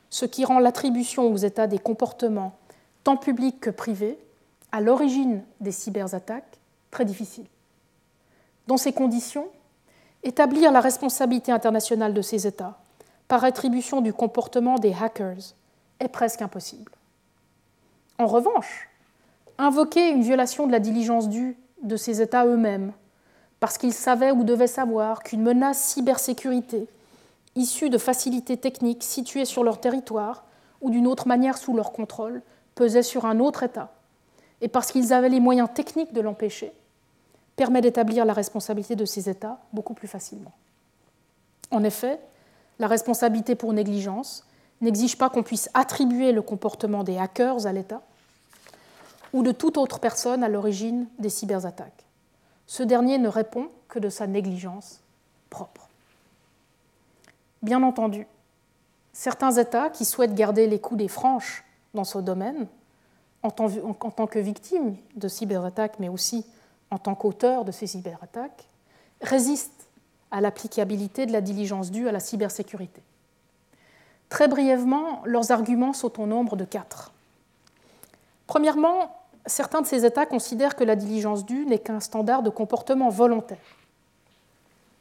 ce qui rend l'attribution aux États des comportements, tant publics que privés, à l'origine des cyberattaques très difficile. Dans ces conditions, établir la responsabilité internationale de ces États par attribution du comportement des hackers est presque impossible. En revanche, invoquer une violation de la diligence due de ces États eux-mêmes, parce qu'ils savaient ou devaient savoir qu'une menace cybersécurité issue de facilités techniques situées sur leur territoire ou d'une autre manière sous leur contrôle pesait sur un autre État, et parce qu'ils avaient les moyens techniques de l'empêcher, permet d'établir la responsabilité de ces États beaucoup plus facilement. En effet, la responsabilité pour négligence n'exige pas qu'on puisse attribuer le comportement des hackers à l'État ou de toute autre personne à l'origine des cyberattaques. Ce dernier ne répond que de sa négligence propre. Bien entendu, certains États qui souhaitent garder les coups des franches dans ce domaine, en tant, que victimes de cyberattaques, mais aussi en tant qu'auteurs de ces cyberattaques, résistent à l'applicabilité de la diligence due à la cybersécurité. Très brièvement, leurs arguments sont au nombre de quatre. Premièrement, certains de ces États considèrent que la diligence due n'est qu'un standard de comportement volontaire.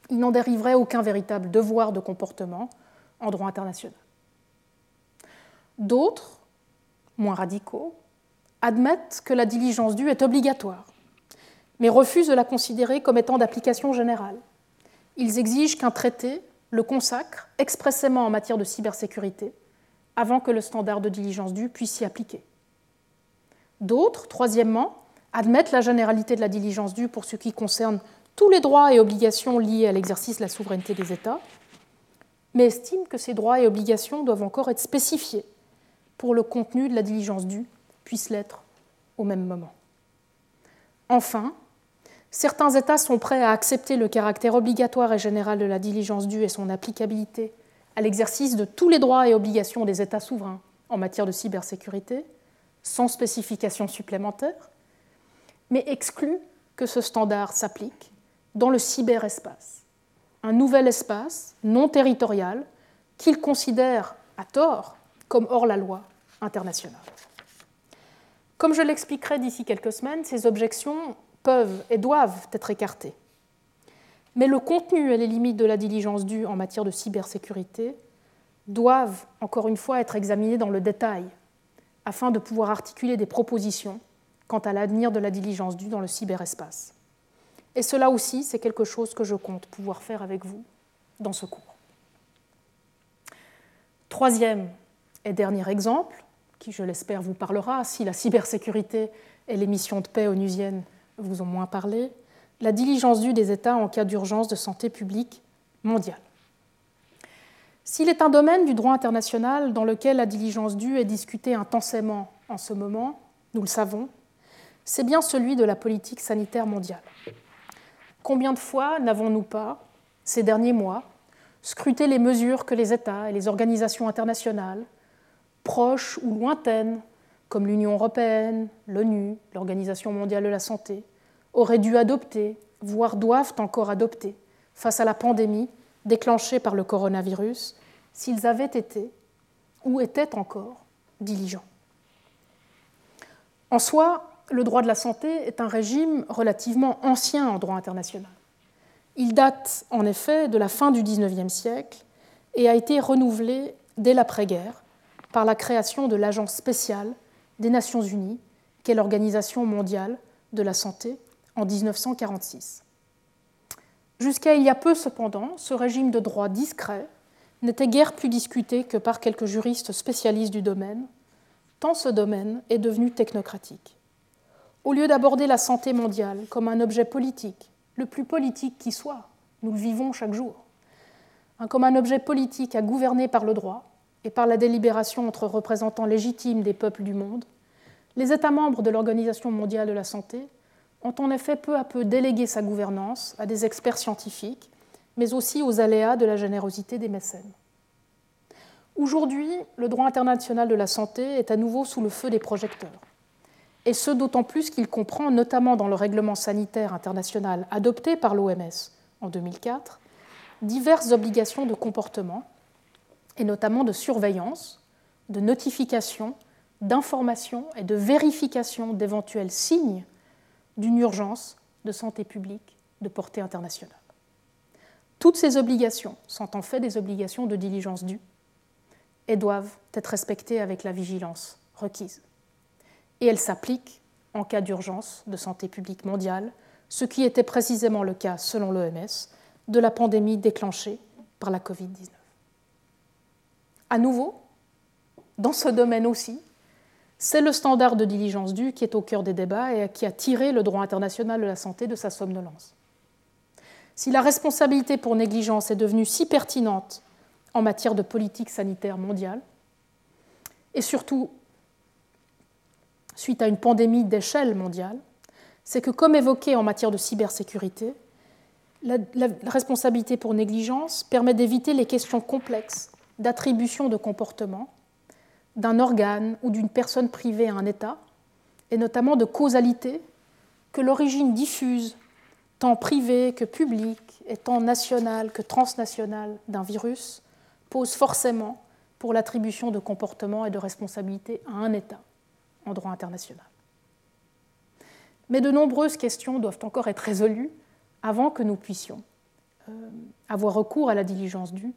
Il n'en dériverait aucun véritable devoir de comportement en droit international. D'autres, moins radicaux, admettent que la diligence due est obligatoire, mais refusent de la considérer comme étant d'application générale. Ils exigent qu'un traité le consacre expressément en matière de cybersécurité avant que le standard de diligence due puisse s'y appliquer. D'autres, troisièmement, admettent la généralité de la diligence due pour ce qui concerne tous les droits et obligations liés à l'exercice de la souveraineté des États, mais estiment que ces droits et obligations doivent encore être spécifiés pour le contenu de la diligence due puisse l'être au même moment. Enfin, certains États sont prêts à accepter le caractère obligatoire et général de la diligence due et son applicabilité à l'exercice de tous les droits et obligations des États souverains en matière de cybersécurité, sans spécification supplémentaire, mais excluent que ce standard s'applique dans le cyberespace, un nouvel espace non territorial qu'ils considèrent à tort comme hors la loi internationale. Comme je l'expliquerai d'ici quelques semaines, ces objections peuvent et doivent être écartées. Mais le contenu et les limites de la diligence due en matière de cybersécurité doivent, encore une fois, être examinés dans le détail afin de pouvoir articuler des propositions quant à l'avenir de la diligence due dans le cyberespace. Et cela aussi, c'est quelque chose que je compte pouvoir faire avec vous dans ce cours. Troisième et dernier exemple, qui je l'espère vous parlera, si la cybersécurité et les missions de paix onusiennes vous ont moins parlé, la diligence due des États en cas d'urgence de santé publique mondiale. S'il est un domaine du droit international dans lequel la diligence due est discutée intensément en ce moment, nous le savons, c'est bien celui de la politique sanitaire mondiale. Combien de fois n'avons-nous pas, ces derniers mois, scruté les mesures que les États et les organisations internationales, proches ou lointaines, comme l'Union européenne, l'ONU, l'Organisation mondiale de la santé, auraient dû adopter, voire doivent encore adopter, face à la pandémie déclenchée par le coronavirus, s'ils avaient été ou étaient encore diligents. En soi, le droit de la santé est un régime relativement ancien en droit international. Il date en effet de la fin du XIXe siècle et a été renouvelé dès l'après-guerre par la création de l'Agence spéciale des Nations Unies, qu'est l'Organisation mondiale de la santé, en 1946. Jusqu'à il y a peu, cependant, ce régime de droit discret n'était guère plus discuté que par quelques juristes spécialistes du domaine, tant ce domaine est devenu technocratique. Au lieu d'aborder la santé mondiale comme un objet politique, le plus politique qui soit, nous le vivons chaque jour, hein, comme un objet politique à gouverner par le droit et par la délibération entre représentants légitimes des peuples du monde, les États membres de l'Organisation mondiale de la santé ont en effet peu à peu délégué sa gouvernance à des experts scientifiques mais aussi aux aléas de la générosité des mécènes. Aujourd'hui, le droit international de la santé est à nouveau sous le feu des projecteurs, et ce d'autant plus qu'il comprend, notamment dans le règlement sanitaire international adopté par l'OMS en 2004, diverses obligations de comportement, et notamment de surveillance, de notification, d'information et de vérification d'éventuels signes d'une urgence de santé publique de portée internationale. Toutes ces obligations sont en fait des obligations de diligence due et doivent être respectées avec la vigilance requise. Et elles s'appliquent en cas d'urgence de santé publique mondiale, ce qui était précisément le cas, selon l'OMS, de la pandémie déclenchée par la Covid-19. À nouveau, dans ce domaine aussi, c'est le standard de diligence due qui est au cœur des débats et qui a tiré le droit international de la santé de sa somnolence. Si la responsabilité pour négligence est devenue si pertinente en matière de politique sanitaire mondiale, et surtout suite à une pandémie d'échelle mondiale, c'est que, comme évoqué en matière de cybersécurité, la, responsabilité pour négligence permet d'éviter les questions complexes d'attribution de comportement d'un organe ou d'une personne privée à un État, et notamment de causalité, que l'origine diffuse, tant privée que publique, et tant nationale que transnationale d'un virus, pose forcément pour l'attribution de comportement et de responsabilité à un État en droit international. Mais de nombreuses questions doivent encore être résolues avant que nous puissions euh, avoir recours à la diligence due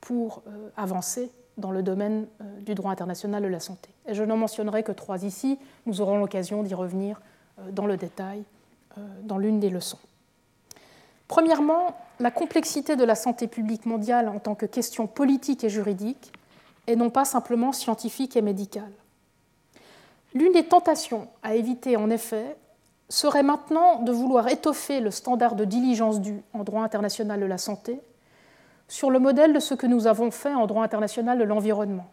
pour euh, avancer dans le domaine euh, du droit international de la santé. Et je n'en mentionnerai que trois ici, nous aurons l'occasion d'y revenir dans le détail dans l'une des leçons. Premièrement, la complexité de la santé publique mondiale en tant que question politique et juridique, et non pas simplement scientifique et médicale. L'une des tentations à éviter, en effet, serait maintenant de vouloir étoffer le standard de diligence due en droit international de la santé sur le modèle de ce que nous avons fait en droit international de l'environnement,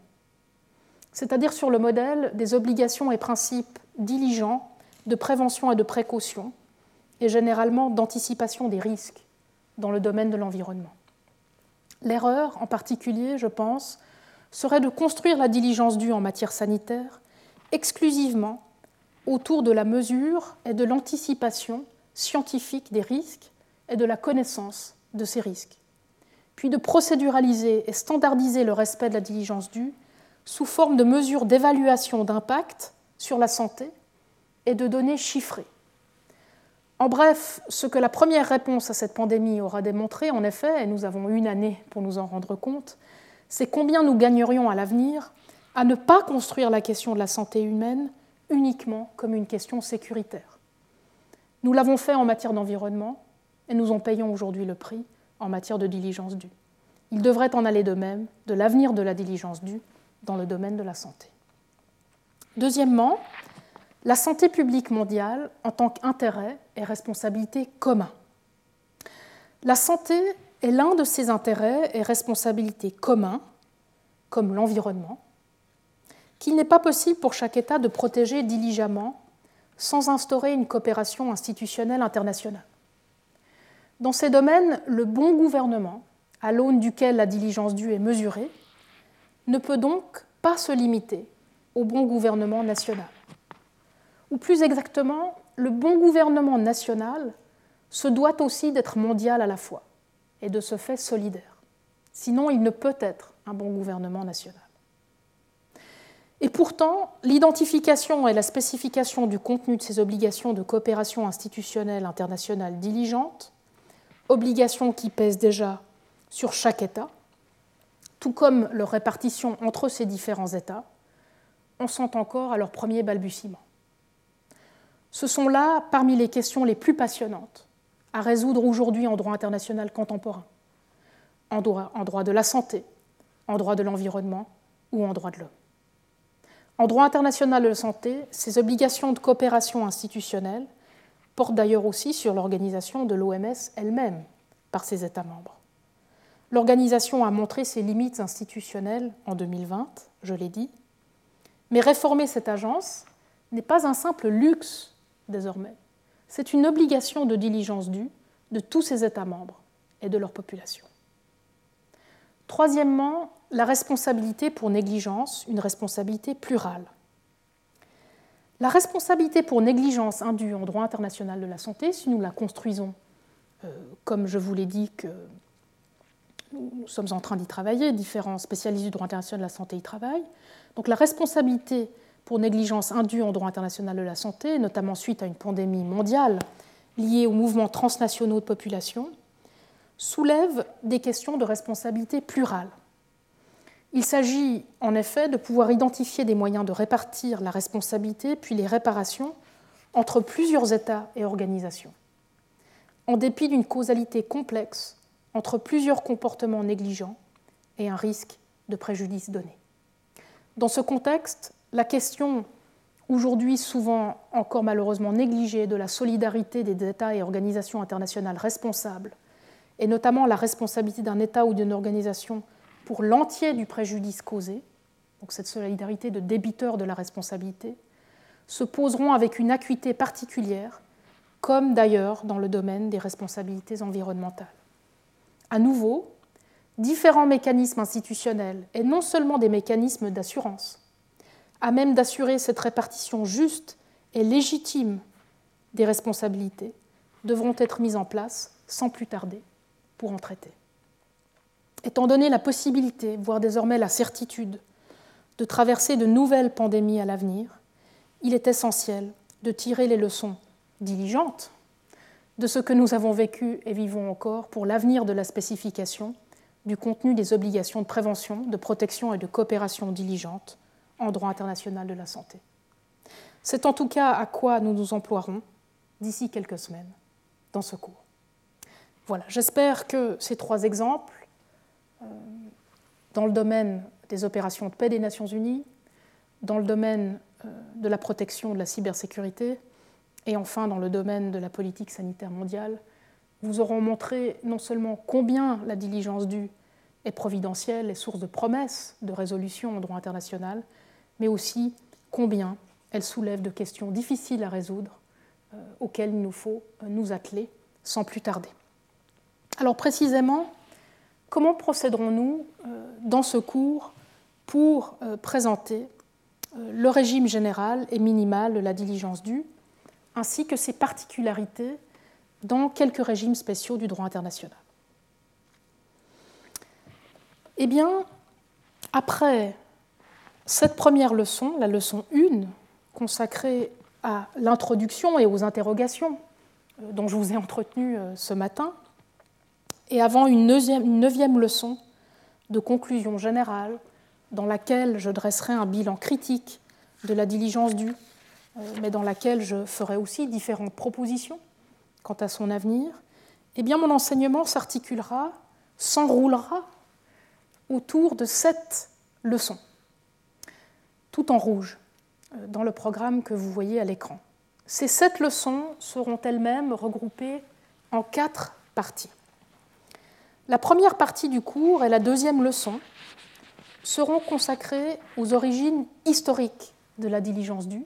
c'est-à-dire sur le modèle des obligations et principes diligents de prévention et de précaution, et généralement d'anticipation des risques dans le domaine de l'environnement. L'erreur, en particulier, je pense, serait de construire la diligence due en matière sanitaire exclusivement autour de la mesure et de l'anticipation scientifique des risques et de la connaissance de ces risques, puis de procéduraliser et standardiser le respect de la diligence due sous forme de mesures d'évaluation d'impact sur la santé et de données chiffrées. En bref, ce que la première réponse à cette pandémie aura démontré, en effet, et nous avons une année pour nous en rendre compte, c'est combien nous gagnerions à l'avenir à ne pas construire la question de la santé humaine uniquement comme une question sécuritaire. Nous l'avons fait en matière d'environnement et nous en payons aujourd'hui le prix en matière de diligence due. Il devrait en aller de même de l'avenir de la diligence due dans le domaine de la santé. Deuxièmement, la santé publique mondiale en tant qu'intérêt et responsabilité commun. La santé est l'un de ces intérêts et responsabilités communs, comme l'environnement, qu'il n'est pas possible pour chaque État de protéger diligemment sans instaurer une coopération institutionnelle internationale. Dans ces domaines, le bon gouvernement, à l'aune duquel la diligence due est mesurée, ne peut donc pas se limiter au bon gouvernement national. Ou plus exactement, le bon gouvernement national se doit aussi d'être mondial à la fois et de ce fait solidaire. Sinon, il ne peut être un bon gouvernement national. Et pourtant, l'identification et la spécification du contenu de ces obligations de coopération institutionnelle internationale diligente, obligations qui pèsent déjà sur chaque État, tout comme leur répartition entre ces différents États, en sont encore à leur premier balbutiement. Ce sont là parmi les questions les plus passionnantes à résoudre aujourd'hui en droit international contemporain, en droit, en droit de la santé, en droit de l'environnement ou en droit de l'homme. En droit international de la santé, ces obligations de coopération institutionnelle portent d'ailleurs aussi sur l'organisation de l'OMS elle-même par ses États membres. L'organisation a montré ses limites institutionnelles en 2020, je l'ai dit, mais réformer cette agence n'est pas un simple luxe désormais, c'est une obligation de diligence due de tous ses États membres et de leur population. Troisièmement, la responsabilité pour négligence, une responsabilité plurale. La responsabilité pour négligence indue en droit international de la santé, si nous la construisons, euh, comme je vous l'ai dit que nous sommes en train d'y travailler, différents spécialistes du droit international de la santé y travaillent. Donc la responsabilité pour négligence indue en droit international de la santé, notamment suite à une pandémie mondiale liée aux mouvements transnationaux de population, soulève des questions de responsabilité plurale. Il s'agit en effet de pouvoir identifier des moyens de répartir la responsabilité puis les réparations entre plusieurs États et organisations, en dépit d'une causalité complexe entre plusieurs comportements négligents et un risque de préjudice donné. Dans ce contexte, la question, aujourd'hui souvent encore malheureusement négligée, de la solidarité des États et organisations internationales responsables, et notamment la responsabilité d'un État ou d'une organisation pour l'entier du préjudice causé, donc cette solidarité de débiteur de la responsabilité, se poseront avec une acuité particulière, comme d'ailleurs dans le domaine des responsabilités environnementales. À nouveau, différents mécanismes institutionnels, et non seulement des mécanismes d'assurance, à même d'assurer cette répartition juste et légitime des responsabilités, devront être mises en place sans plus tarder pour en traiter. Étant donné la possibilité, voire désormais la certitude, de traverser de nouvelles pandémies à l'avenir, il est essentiel de tirer les leçons diligentes de ce que nous avons vécu et vivons encore pour l'avenir de la spécification du contenu des obligations de prévention, de protection et de coopération diligente en droit international de la santé. C'est en tout cas à quoi nous nous emploierons d'ici quelques semaines dans ce cours. Voilà, j'espère que ces trois exemples, dans le domaine des opérations de paix des Nations Unies, dans le domaine euh, de la protection de la cybersécurité et enfin dans le domaine de la politique sanitaire mondiale, vous auront montré non seulement combien la diligence due est providentielle et source de promesses de résolution en droit international, mais aussi combien elle soulève de questions difficiles à résoudre euh, auxquelles il nous faut euh, nous atteler sans plus tarder. Alors précisément, comment procéderons-nous euh, dans ce cours pour présenter le régime général et minimal de la diligence due, ainsi que ses particularités dans quelques régimes spéciaux du droit international. Eh bien, après cette première leçon, la leçon 1, consacrée à l'introduction et aux interrogations euh, dont je vous ai entretenu euh, ce matin, et avant une neuvième, leçon de conclusion générale dans laquelle je dresserai un bilan critique de la diligence due, euh, mais dans laquelle je ferai aussi différentes propositions quant à son avenir, eh bien mon enseignement s'articulera, s'enroulera autour de sept leçons tout en rouge, euh, dans le programme que vous voyez à l'écran. Ces sept leçons seront elles-mêmes regroupées en quatre parties. La première partie du cours et la deuxième leçon seront consacrées aux origines historiques de la diligence due,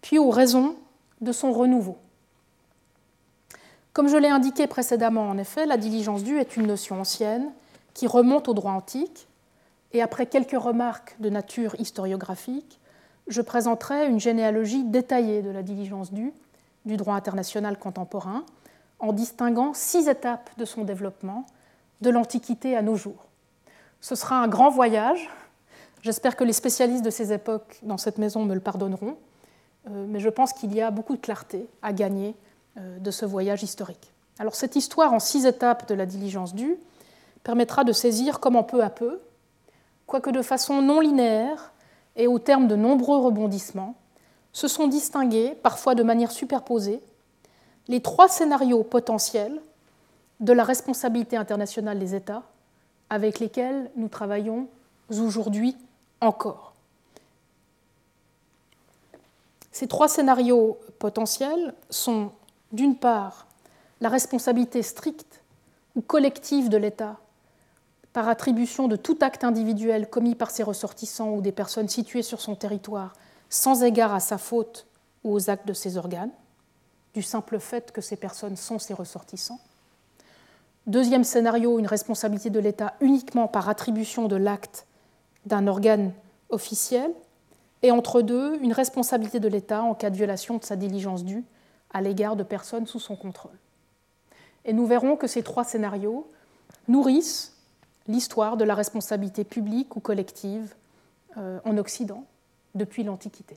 puis aux raisons de son renouveau. Comme je l'ai indiqué précédemment, en effet, la diligence due est une notion ancienne qui remonte au droit antique et après quelques remarques de nature historiographique, je présenterai une généalogie détaillée de la diligence due du droit international contemporain, en distinguant six étapes de son développement, de l'Antiquité à nos jours. Ce sera un grand voyage. J'espère que les spécialistes de ces époques dans cette maison me le pardonneront, euh, mais je pense qu'il y a beaucoup de clarté à gagner euh, de ce voyage historique. Alors cette histoire en six étapes de la diligence due permettra de saisir comment peu à peu, quoique de façon non linéaire et au terme de nombreux rebondissements, se sont distingués, parfois de manière superposée, les trois scénarios potentiels de la responsabilité internationale des États avec lesquels nous travaillons aujourd'hui encore. Ces trois scénarios potentiels sont, d'une part, la responsabilité stricte ou collective de l'État par attribution de tout acte individuel commis par ses ressortissants ou des personnes situées sur son territoire sans égard à sa faute ou aux actes de ses organes, du simple fait que ces personnes sont ses ressortissants. Deuxième scénario, une responsabilité de l'État uniquement par attribution de l'acte d'un organe officiel. Et entre deux, une responsabilité de l'État en cas de violation de sa diligence due à l'égard de personnes sous son contrôle. Et nous verrons que ces trois scénarios nourrissent l'histoire de la responsabilité publique ou collective euh, en Occident depuis l'Antiquité.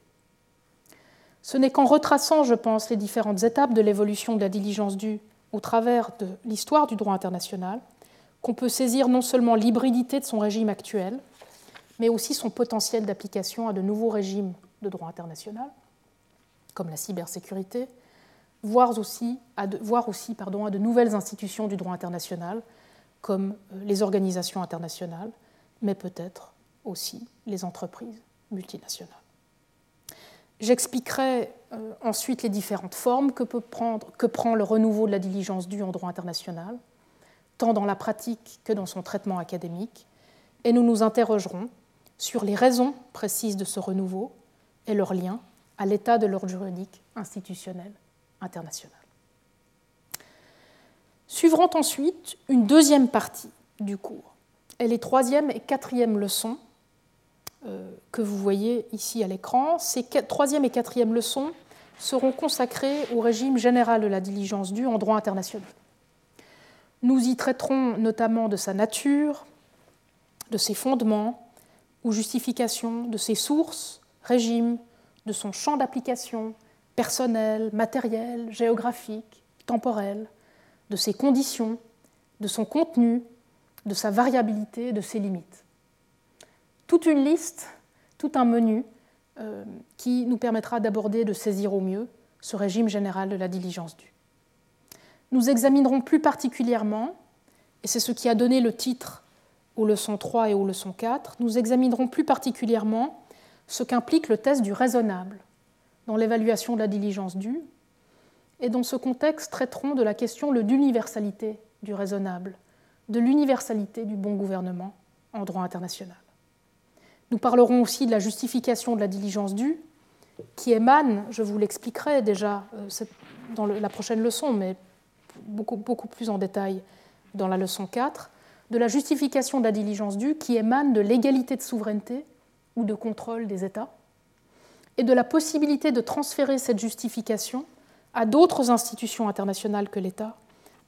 Ce n'est qu'en retraçant, je pense, les différentes étapes de l'évolution de la diligence due au travers de l'histoire du droit international qu'on peut saisir non seulement l'hybridité de son régime actuel, mais aussi son potentiel d'application à de nouveaux régimes de droit international, comme la cybersécurité, voire aussi, à de, à de nouvelles institutions du droit international, comme euh, les organisations internationales, mais peut-être aussi les entreprises multinationales. J'expliquerai euh, ensuite les différentes formes que, que prend le renouveau de la diligence due en droit international, tant dans la pratique que dans son traitement académique, et nous nous interrogerons sur les raisons précises de ce renouveau et leur lien à l'état de l'ordre juridique institutionnel international. Suivront ensuite une deuxième partie du cours et les troisième et quatrième leçons que vous voyez ici à l'écran. Ces troisième et quatrième leçons seront consacrées au régime général de la diligence due en droit international. Nous y traiterons notamment de sa nature, de ses fondements ou justifications, de ses sources, régimes, de son champ d'application personnel, matériel, géographique, temporel, de ses conditions, de son contenu, de sa variabilité, de ses limites toute une liste, tout un menu euh, qui nous permettra d'aborder, de saisir au mieux ce régime général de la diligence due. Nous examinerons plus particulièrement, et c'est ce qui a donné le titre aux leçons 3 et aux leçons 4, nous examinerons plus particulièrement ce qu'implique le test du raisonnable dans l'évaluation de la diligence due, et dans ce contexte traiterons de la question de l'universalité du raisonnable, de l'universalité du bon gouvernement en droit international. Nous parlerons aussi de la justification de la diligence due, qui émane, je vous l'expliquerai déjà euh, dans la prochaine leçon, mais beaucoup, beaucoup plus en détail dans la leçon 4, de la justification de la diligence due qui émane de l'égalité de souveraineté ou de contrôle des États, et de la possibilité de transférer cette justification à d'autres institutions internationales que l'État,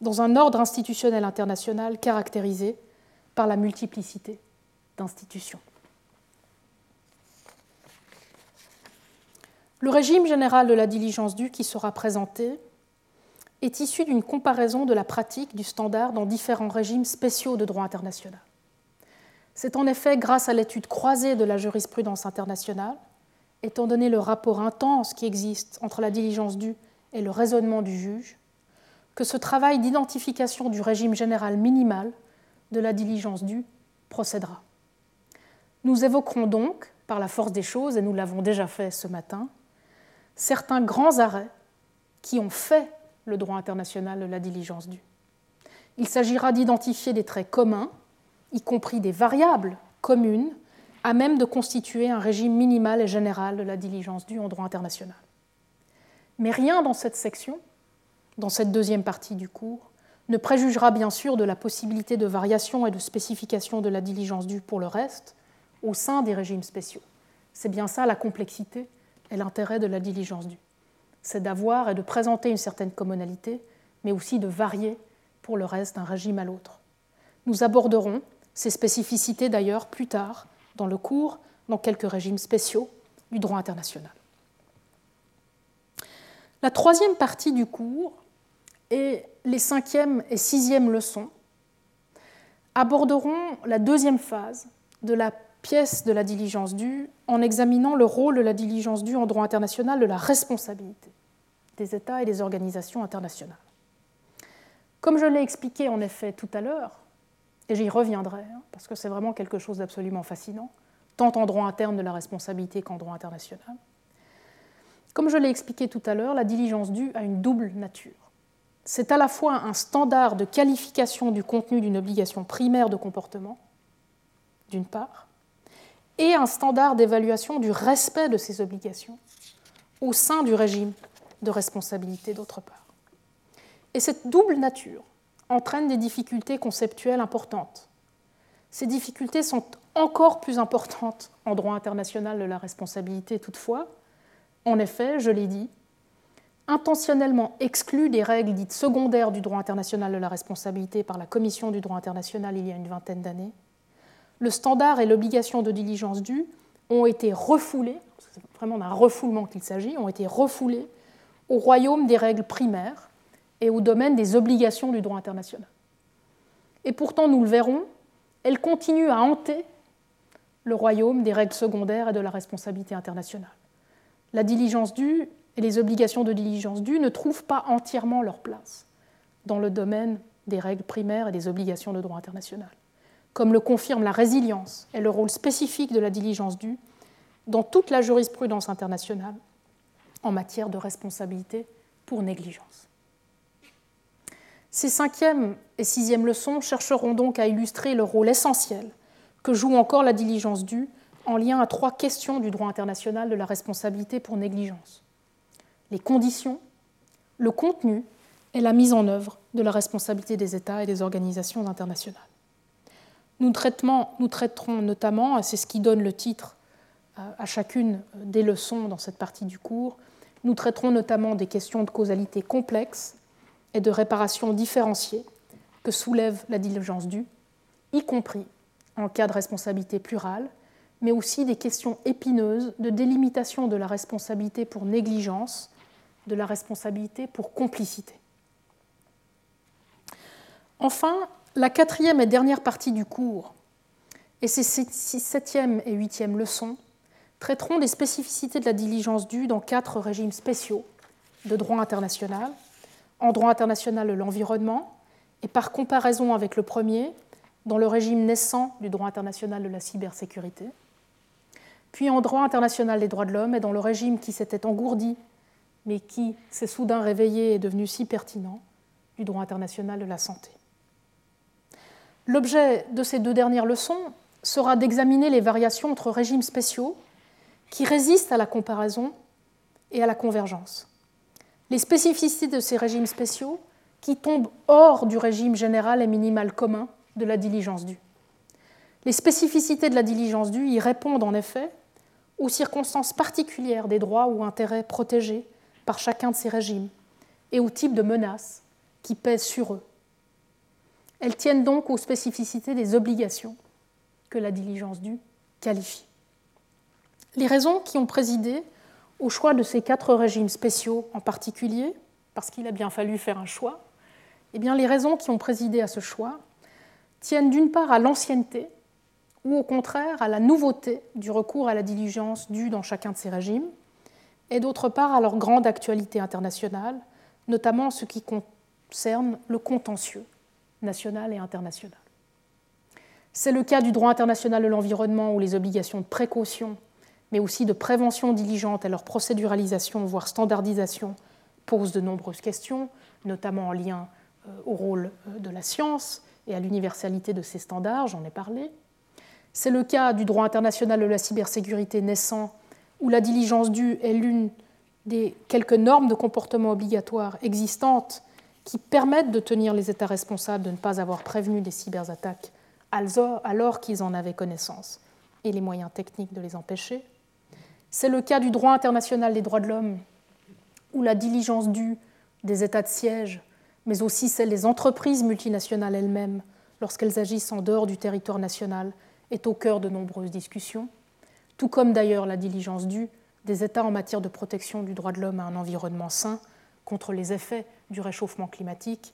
dans un ordre institutionnel international caractérisé par la multiplicité d'institutions. Le régime général de la diligence due qui sera présenté est issu d'une comparaison de la pratique du standard dans différents régimes spéciaux de droit international. C'est en effet grâce à l'étude croisée de la jurisprudence internationale, étant donné le rapport intense qui existe entre la diligence due et le raisonnement du juge, que ce travail d'identification du régime général minimal de la diligence due procédera. Nous évoquerons donc, par la force des choses, et nous l'avons déjà fait ce matin, certains grands arrêts qui ont fait le droit international de la diligence due. Il s'agira d'identifier des traits communs, y compris des variables communes, à même de constituer un régime minimal et général de la diligence due en droit international. Mais rien dans cette section, dans cette deuxième partie du cours, ne préjugera bien sûr de la possibilité de variation et de spécification de la diligence due pour le reste au sein des régimes spéciaux. C'est bien ça la complexité et l'intérêt de la diligence due. C'est d'avoir et de présenter une certaine commonalité, mais aussi de varier pour le reste d'un régime à l'autre. Nous aborderons ces spécificités d'ailleurs plus tard dans le cours, dans quelques régimes spéciaux du droit international. La troisième partie du cours et les cinquième et sixième leçons aborderont la deuxième phase de la pièce de la diligence due en examinant le rôle de la diligence due en droit international de la responsabilité des États et des organisations internationales. Comme je l'ai expliqué en effet tout à l'heure, et j'y reviendrai, hein, parce que c'est vraiment quelque chose d'absolument fascinant, tant en droit interne de la responsabilité qu'en droit international. Comme je l'ai expliqué tout à l'heure, la diligence due a une double nature. C'est à la fois un standard de qualification du contenu d'une obligation primaire de comportement, d'une part, et un standard d'évaluation du respect de ces obligations au sein du régime de responsabilité d'autre part. Et cette double nature entraîne des difficultés conceptuelles importantes. Ces difficultés sont encore plus importantes en droit international de la responsabilité toutefois. En effet, je l'ai dit, intentionnellement exclu des règles dites secondaires du droit international de la responsabilité par la Commission du droit international il y a une vingtaine d'années, le standard et l'obligation de diligence due ont été refoulés, c'est vraiment d'un refoulement qu'il s'agit, ont été refoulés au royaume des règles primaires et au domaine des obligations du droit international. Et pourtant, nous le verrons, elles continuent à hanter le royaume des règles secondaires et de la responsabilité internationale. La diligence due et les obligations de diligence due ne trouvent pas entièrement leur place dans le domaine des règles primaires et des obligations de droit international, comme le confirme la résilience et le rôle spécifique de la diligence due dans toute la jurisprudence internationale en matière de responsabilité pour négligence. Ces cinquième et sixième leçons chercheront donc à illustrer le rôle essentiel que joue encore la diligence due en lien à trois questions du droit international de la responsabilité pour négligence. Les conditions, le contenu et la mise en œuvre de la responsabilité des États et des organisations internationales. Nous, traiterons notamment, c'est ce qui donne le titre euh, à chacune des leçons dans cette partie du cours, nous traiterons notamment des questions de causalité complexes et de réparation différenciée que soulève la diligence due, y compris en cas de responsabilité plurale, mais aussi des questions épineuses de délimitation de la responsabilité pour négligence, de la responsabilité pour complicité. Enfin, la quatrième et dernière partie du cours et ses septième et huitième leçons traiteront des spécificités de la diligence due dans quatre régimes spéciaux de droit international, en droit international de l'environnement, et par comparaison avec le premier, dans le régime naissant du droit international de la cybersécurité, puis en droit international des droits de l'homme et dans le régime qui s'était engourdi, mais qui s'est soudain réveillé et devenu si pertinent, du droit international de la santé. L'objet de ces deux dernières leçons sera d'examiner les variations entre régimes spéciaux qui résistent à la comparaison et à la convergence. Les spécificités de ces régimes spéciaux qui tombent hors du régime général et minimal commun de la diligence due. Les spécificités de la diligence due y répondent en effet aux circonstances particulières des droits ou intérêts protégés par chacun de ces régimes et au type de menaces qui pèsent sur eux. Elles tiennent donc aux spécificités des obligations que la diligence due qualifie. Les raisons qui ont présidé au choix de ces quatre régimes spéciaux en particulier, parce qu'il a bien fallu faire un choix, eh les raisons qui ont présidé à ce choix tiennent d'une part à l'ancienneté ou au contraire à la nouveauté du recours à la diligence due dans chacun de ces régimes, et d'autre part à leur grande actualité internationale, notamment en ce qui concerne le contentieux national et international. C'est le cas du droit international de l'environnement où les obligations de précaution, mais aussi de prévention diligente et leur procéduralisation, voire standardisation, posent de nombreuses questions, notamment en lien euh, au rôle euh, de la science et à l'universalité de ces standards, j'en ai parlé. C'est le cas du droit international de la cybersécurité naissant, où la diligence due est l'une des quelques normes de comportement obligatoires existantes qui permettent de tenir les États responsables de ne pas avoir prévenu des cyberattaques alors qu'ils en avaient connaissance et les moyens techniques de les empêcher. C'est le cas du droit international des droits de l'homme, où la diligence due des États de siège, mais aussi celle des entreprises multinationales elles-mêmes, lorsqu'elles agissent en dehors du territoire national, est au cœur de nombreuses discussions, tout comme d'ailleurs la diligence due des États en matière de protection du droit de l'homme à un environnement sain contre les effets du réchauffement climatique,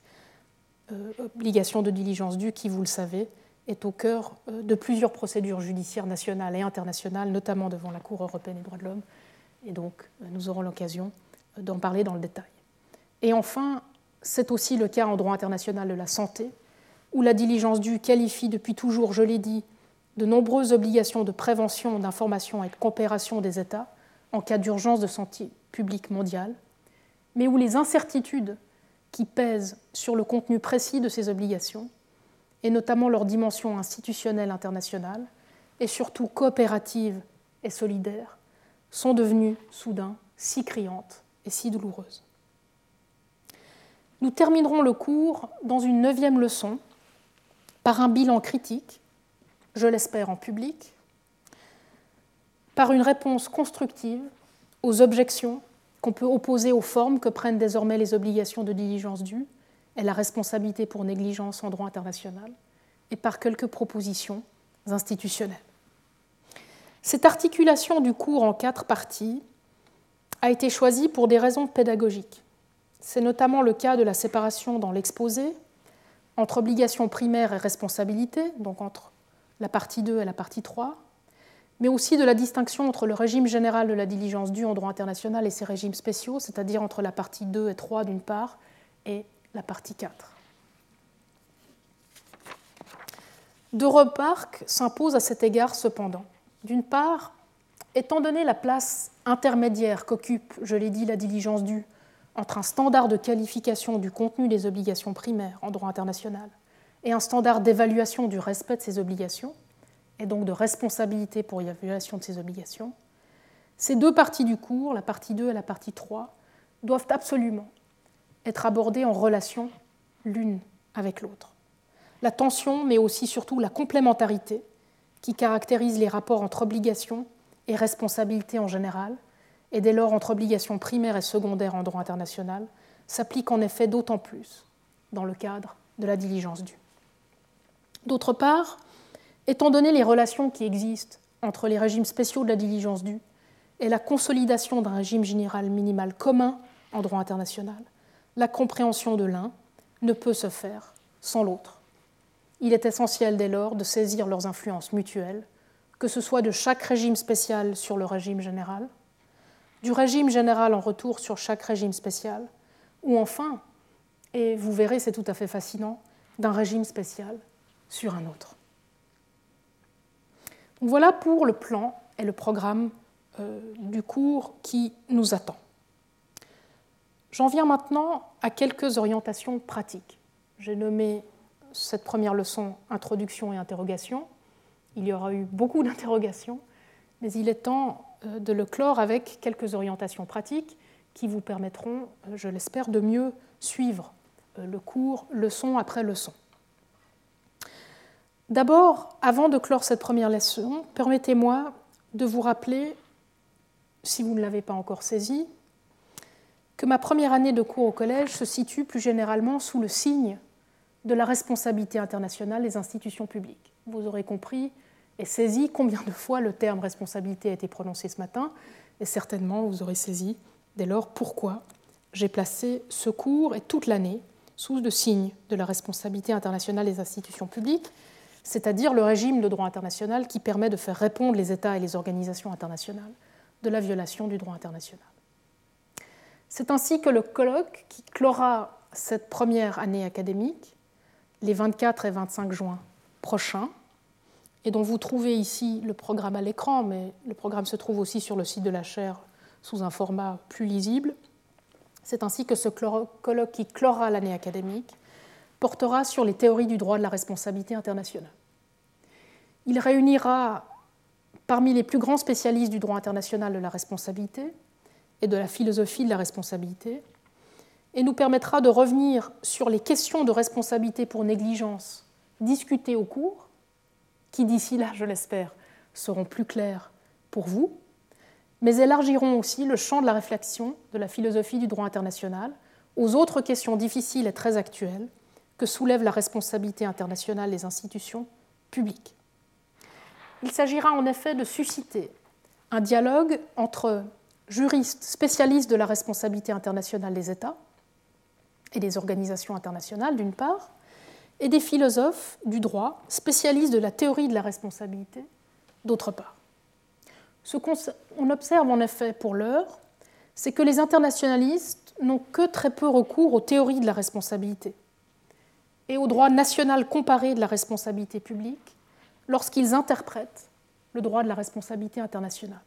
euh, obligation de diligence due qui, vous le savez, est au cœur euh, de plusieurs procédures judiciaires nationales et internationales, notamment devant la Cour européenne des droits de l'homme. Et donc, euh, nous aurons l'occasion d'en parler dans le détail. Et enfin, c'est aussi le cas en droit international de la santé, où la diligence due qualifie depuis toujours, je l'ai dit, de nombreuses obligations de prévention, d'information et de coopération des États en cas d'urgence de santé publique mondiale, mais où les incertitudes qui pèsent sur le contenu précis de ces obligations, et notamment leur dimension institutionnelle internationale, et surtout coopérative et solidaire, sont devenues soudain si criantes et si douloureuses. Nous terminerons le cours dans une neuvième leçon par un bilan critique, je l'espère en public, par une réponse constructive aux objections qu'on peut opposer aux formes que prennent désormais les obligations de diligence due et la responsabilité pour négligence en droit international, et par quelques propositions institutionnelles. Cette articulation du cours en quatre parties a été choisie pour des raisons pédagogiques. C'est notamment le cas de la séparation dans l'exposé entre obligation primaire et responsabilité, donc entre la partie 2 et la partie 3, mais aussi de la distinction entre le régime général de la diligence due en droit international et ses régimes spéciaux, c'est-à-dire entre la partie 2 et 3 d'une part et la partie 4. Deux remarques s'imposent à cet égard cependant. D'une part, étant donné la place intermédiaire qu'occupe, je l'ai dit, la diligence due entre un standard de qualification du contenu des obligations primaires en droit international et un standard d'évaluation du respect de ces obligations, et donc de responsabilité pour l'évaluation de ces obligations, ces deux parties du cours, la partie 2 et la partie 3, doivent absolument être abordées en relation l'une avec l'autre. La tension, mais aussi surtout la complémentarité qui caractérise les rapports entre obligations et responsabilité en général, et dès lors entre obligations primaires et secondaires en droit international, s'applique en effet d'autant plus dans le cadre de la diligence due. D'autre part, Étant donné les relations qui existent entre les régimes spéciaux de la diligence due et la consolidation d'un régime général minimal commun en droit international, la compréhension de l'un ne peut se faire sans l'autre. Il est essentiel dès lors de saisir leurs influences mutuelles, que ce soit de chaque régime spécial sur le régime général, du régime général en retour sur chaque régime spécial, ou enfin, et vous verrez c'est tout à fait fascinant, d'un régime spécial sur un autre. Voilà pour le plan et le programme euh, du cours qui nous attend. J'en viens maintenant à quelques orientations pratiques. J'ai nommé cette première leçon introduction et interrogation. Il y aura eu beaucoup d'interrogations, mais il est temps euh, de le clore avec quelques orientations pratiques qui vous permettront, euh, je l'espère, de mieux suivre le cours leçon après leçon. D'abord, avant de clore cette première leçon, permettez-moi de vous rappeler, si vous ne l'avez pas encore saisi, que ma première année de cours au collège se situe plus généralement sous le signe de la responsabilité internationale des institutions publiques. Vous aurez compris et saisi combien de fois le terme responsabilité a été prononcé ce matin, et certainement vous aurez saisi dès lors pourquoi j'ai placé ce cours et toute l'année sous le signe de la responsabilité internationale des institutions publiques, c'est-à-dire le régime de droit international qui permet de faire répondre les États et les organisations internationales de la violation du droit international. C'est ainsi que le colloque qui clora cette première année académique, les 24 et 25 juin prochains, et dont vous trouvez ici le programme à l'écran, mais le programme se trouve aussi sur le site de la chaire sous un format plus lisible. C'est ainsi que ce colloque qui clora l'année académique portera sur les théories du droit de la responsabilité internationale. Il réunira parmi les plus grands spécialistes du droit international de la responsabilité et de la philosophie de la responsabilité, et nous permettra de revenir sur les questions de responsabilité pour négligence discutées au cours, qui d'ici là, je l'espère, seront plus claires pour vous, mais élargiront aussi le champ de la réflexion de la philosophie du droit international aux autres questions difficiles et très actuelles que soulève la responsabilité internationale des institutions publiques. Il s'agira en effet de susciter un dialogue entre juristes spécialistes de la responsabilité internationale des États et des organisations internationales, d'une part, et des philosophes du droit spécialistes de la théorie de la responsabilité, d'autre part. Ce qu'on observe en effet pour l'heure, c'est que les internationalistes n'ont que très peu recours aux théories de la responsabilité et au droit national comparé de la responsabilité publique lorsqu'ils interprètent le droit de la responsabilité internationale.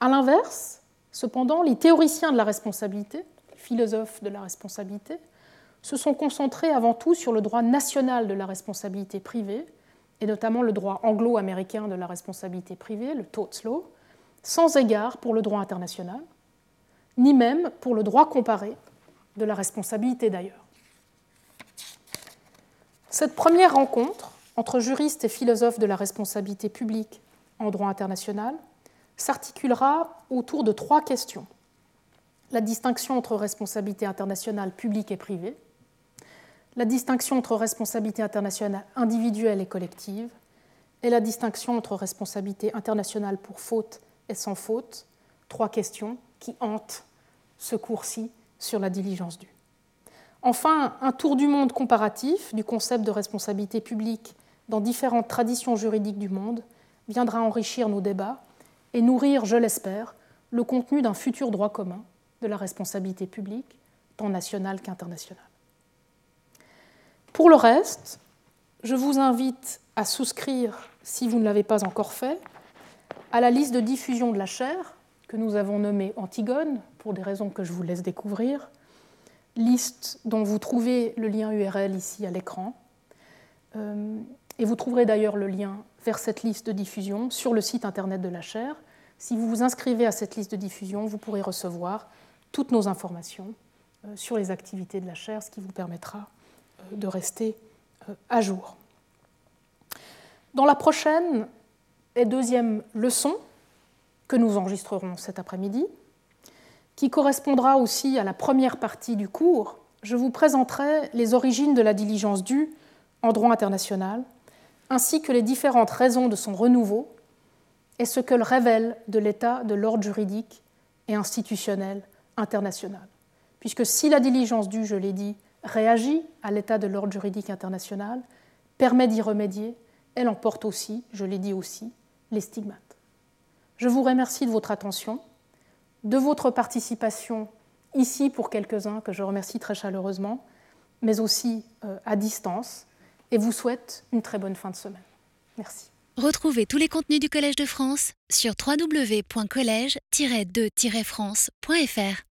A l'inverse, cependant, les théoriciens de la responsabilité, philosophes de la responsabilité, se sont concentrés avant tout sur le droit national de la responsabilité privée, et notamment le droit anglo-américain de la responsabilité privée, le tort law, sans égard pour le droit international, ni même pour le droit comparé de la responsabilité d'ailleurs. Cette première rencontre entre juristes et philosophes de la responsabilité publique en droit international s'articulera autour de trois questions. La distinction entre responsabilité internationale publique et privée, la distinction entre responsabilité internationale individuelle et collective, et la distinction entre responsabilité internationale pour faute et sans faute, trois questions qui hantent ce cours-ci sur la diligence due. Enfin, un tour du monde comparatif du concept de responsabilité publique dans différentes traditions juridiques du monde viendra enrichir nos débats et nourrir, je l'espère, le contenu d'un futur droit commun de la responsabilité publique, tant nationale qu'internationale. Pour le reste, je vous invite à souscrire, si vous ne l'avez pas encore fait, à la liste de diffusion de la chaire que nous avons nommée Antigone, pour des raisons que je vous laisse découvrir, liste dont vous trouvez le lien URL ici à l'écran. Euh, et vous trouverez d'ailleurs le lien vers cette liste de diffusion sur le site internet de la chaire. Si vous vous inscrivez à cette liste de diffusion, vous pourrez recevoir toutes nos informations euh, sur les activités de la chaire, ce qui vous permettra euh, de rester à jour. Dans la prochaine et deuxième leçon, que nous enregistrerons cet après-midi, qui correspondra aussi à la première partie du cours, je vous présenterai les origines de la diligence due en droit international, ainsi que les différentes raisons de son renouveau et ce qu'elle révèle de l'état de l'ordre juridique et institutionnel international. Puisque si la diligence due, je l'ai dit, réagit à l'état de l'ordre juridique international, permet d'y remédier, elle emporte aussi, je l'ai dit aussi, les stigmates. Je vous remercie de votre attention, de votre participation ici pour quelques-uns que je remercie très chaleureusement, mais aussi euh, à distance, et vous souhaite une très bonne fin de semaine. Merci. Retrouvez tous les contenus du Collège de France sur www.colège-2-france.fr.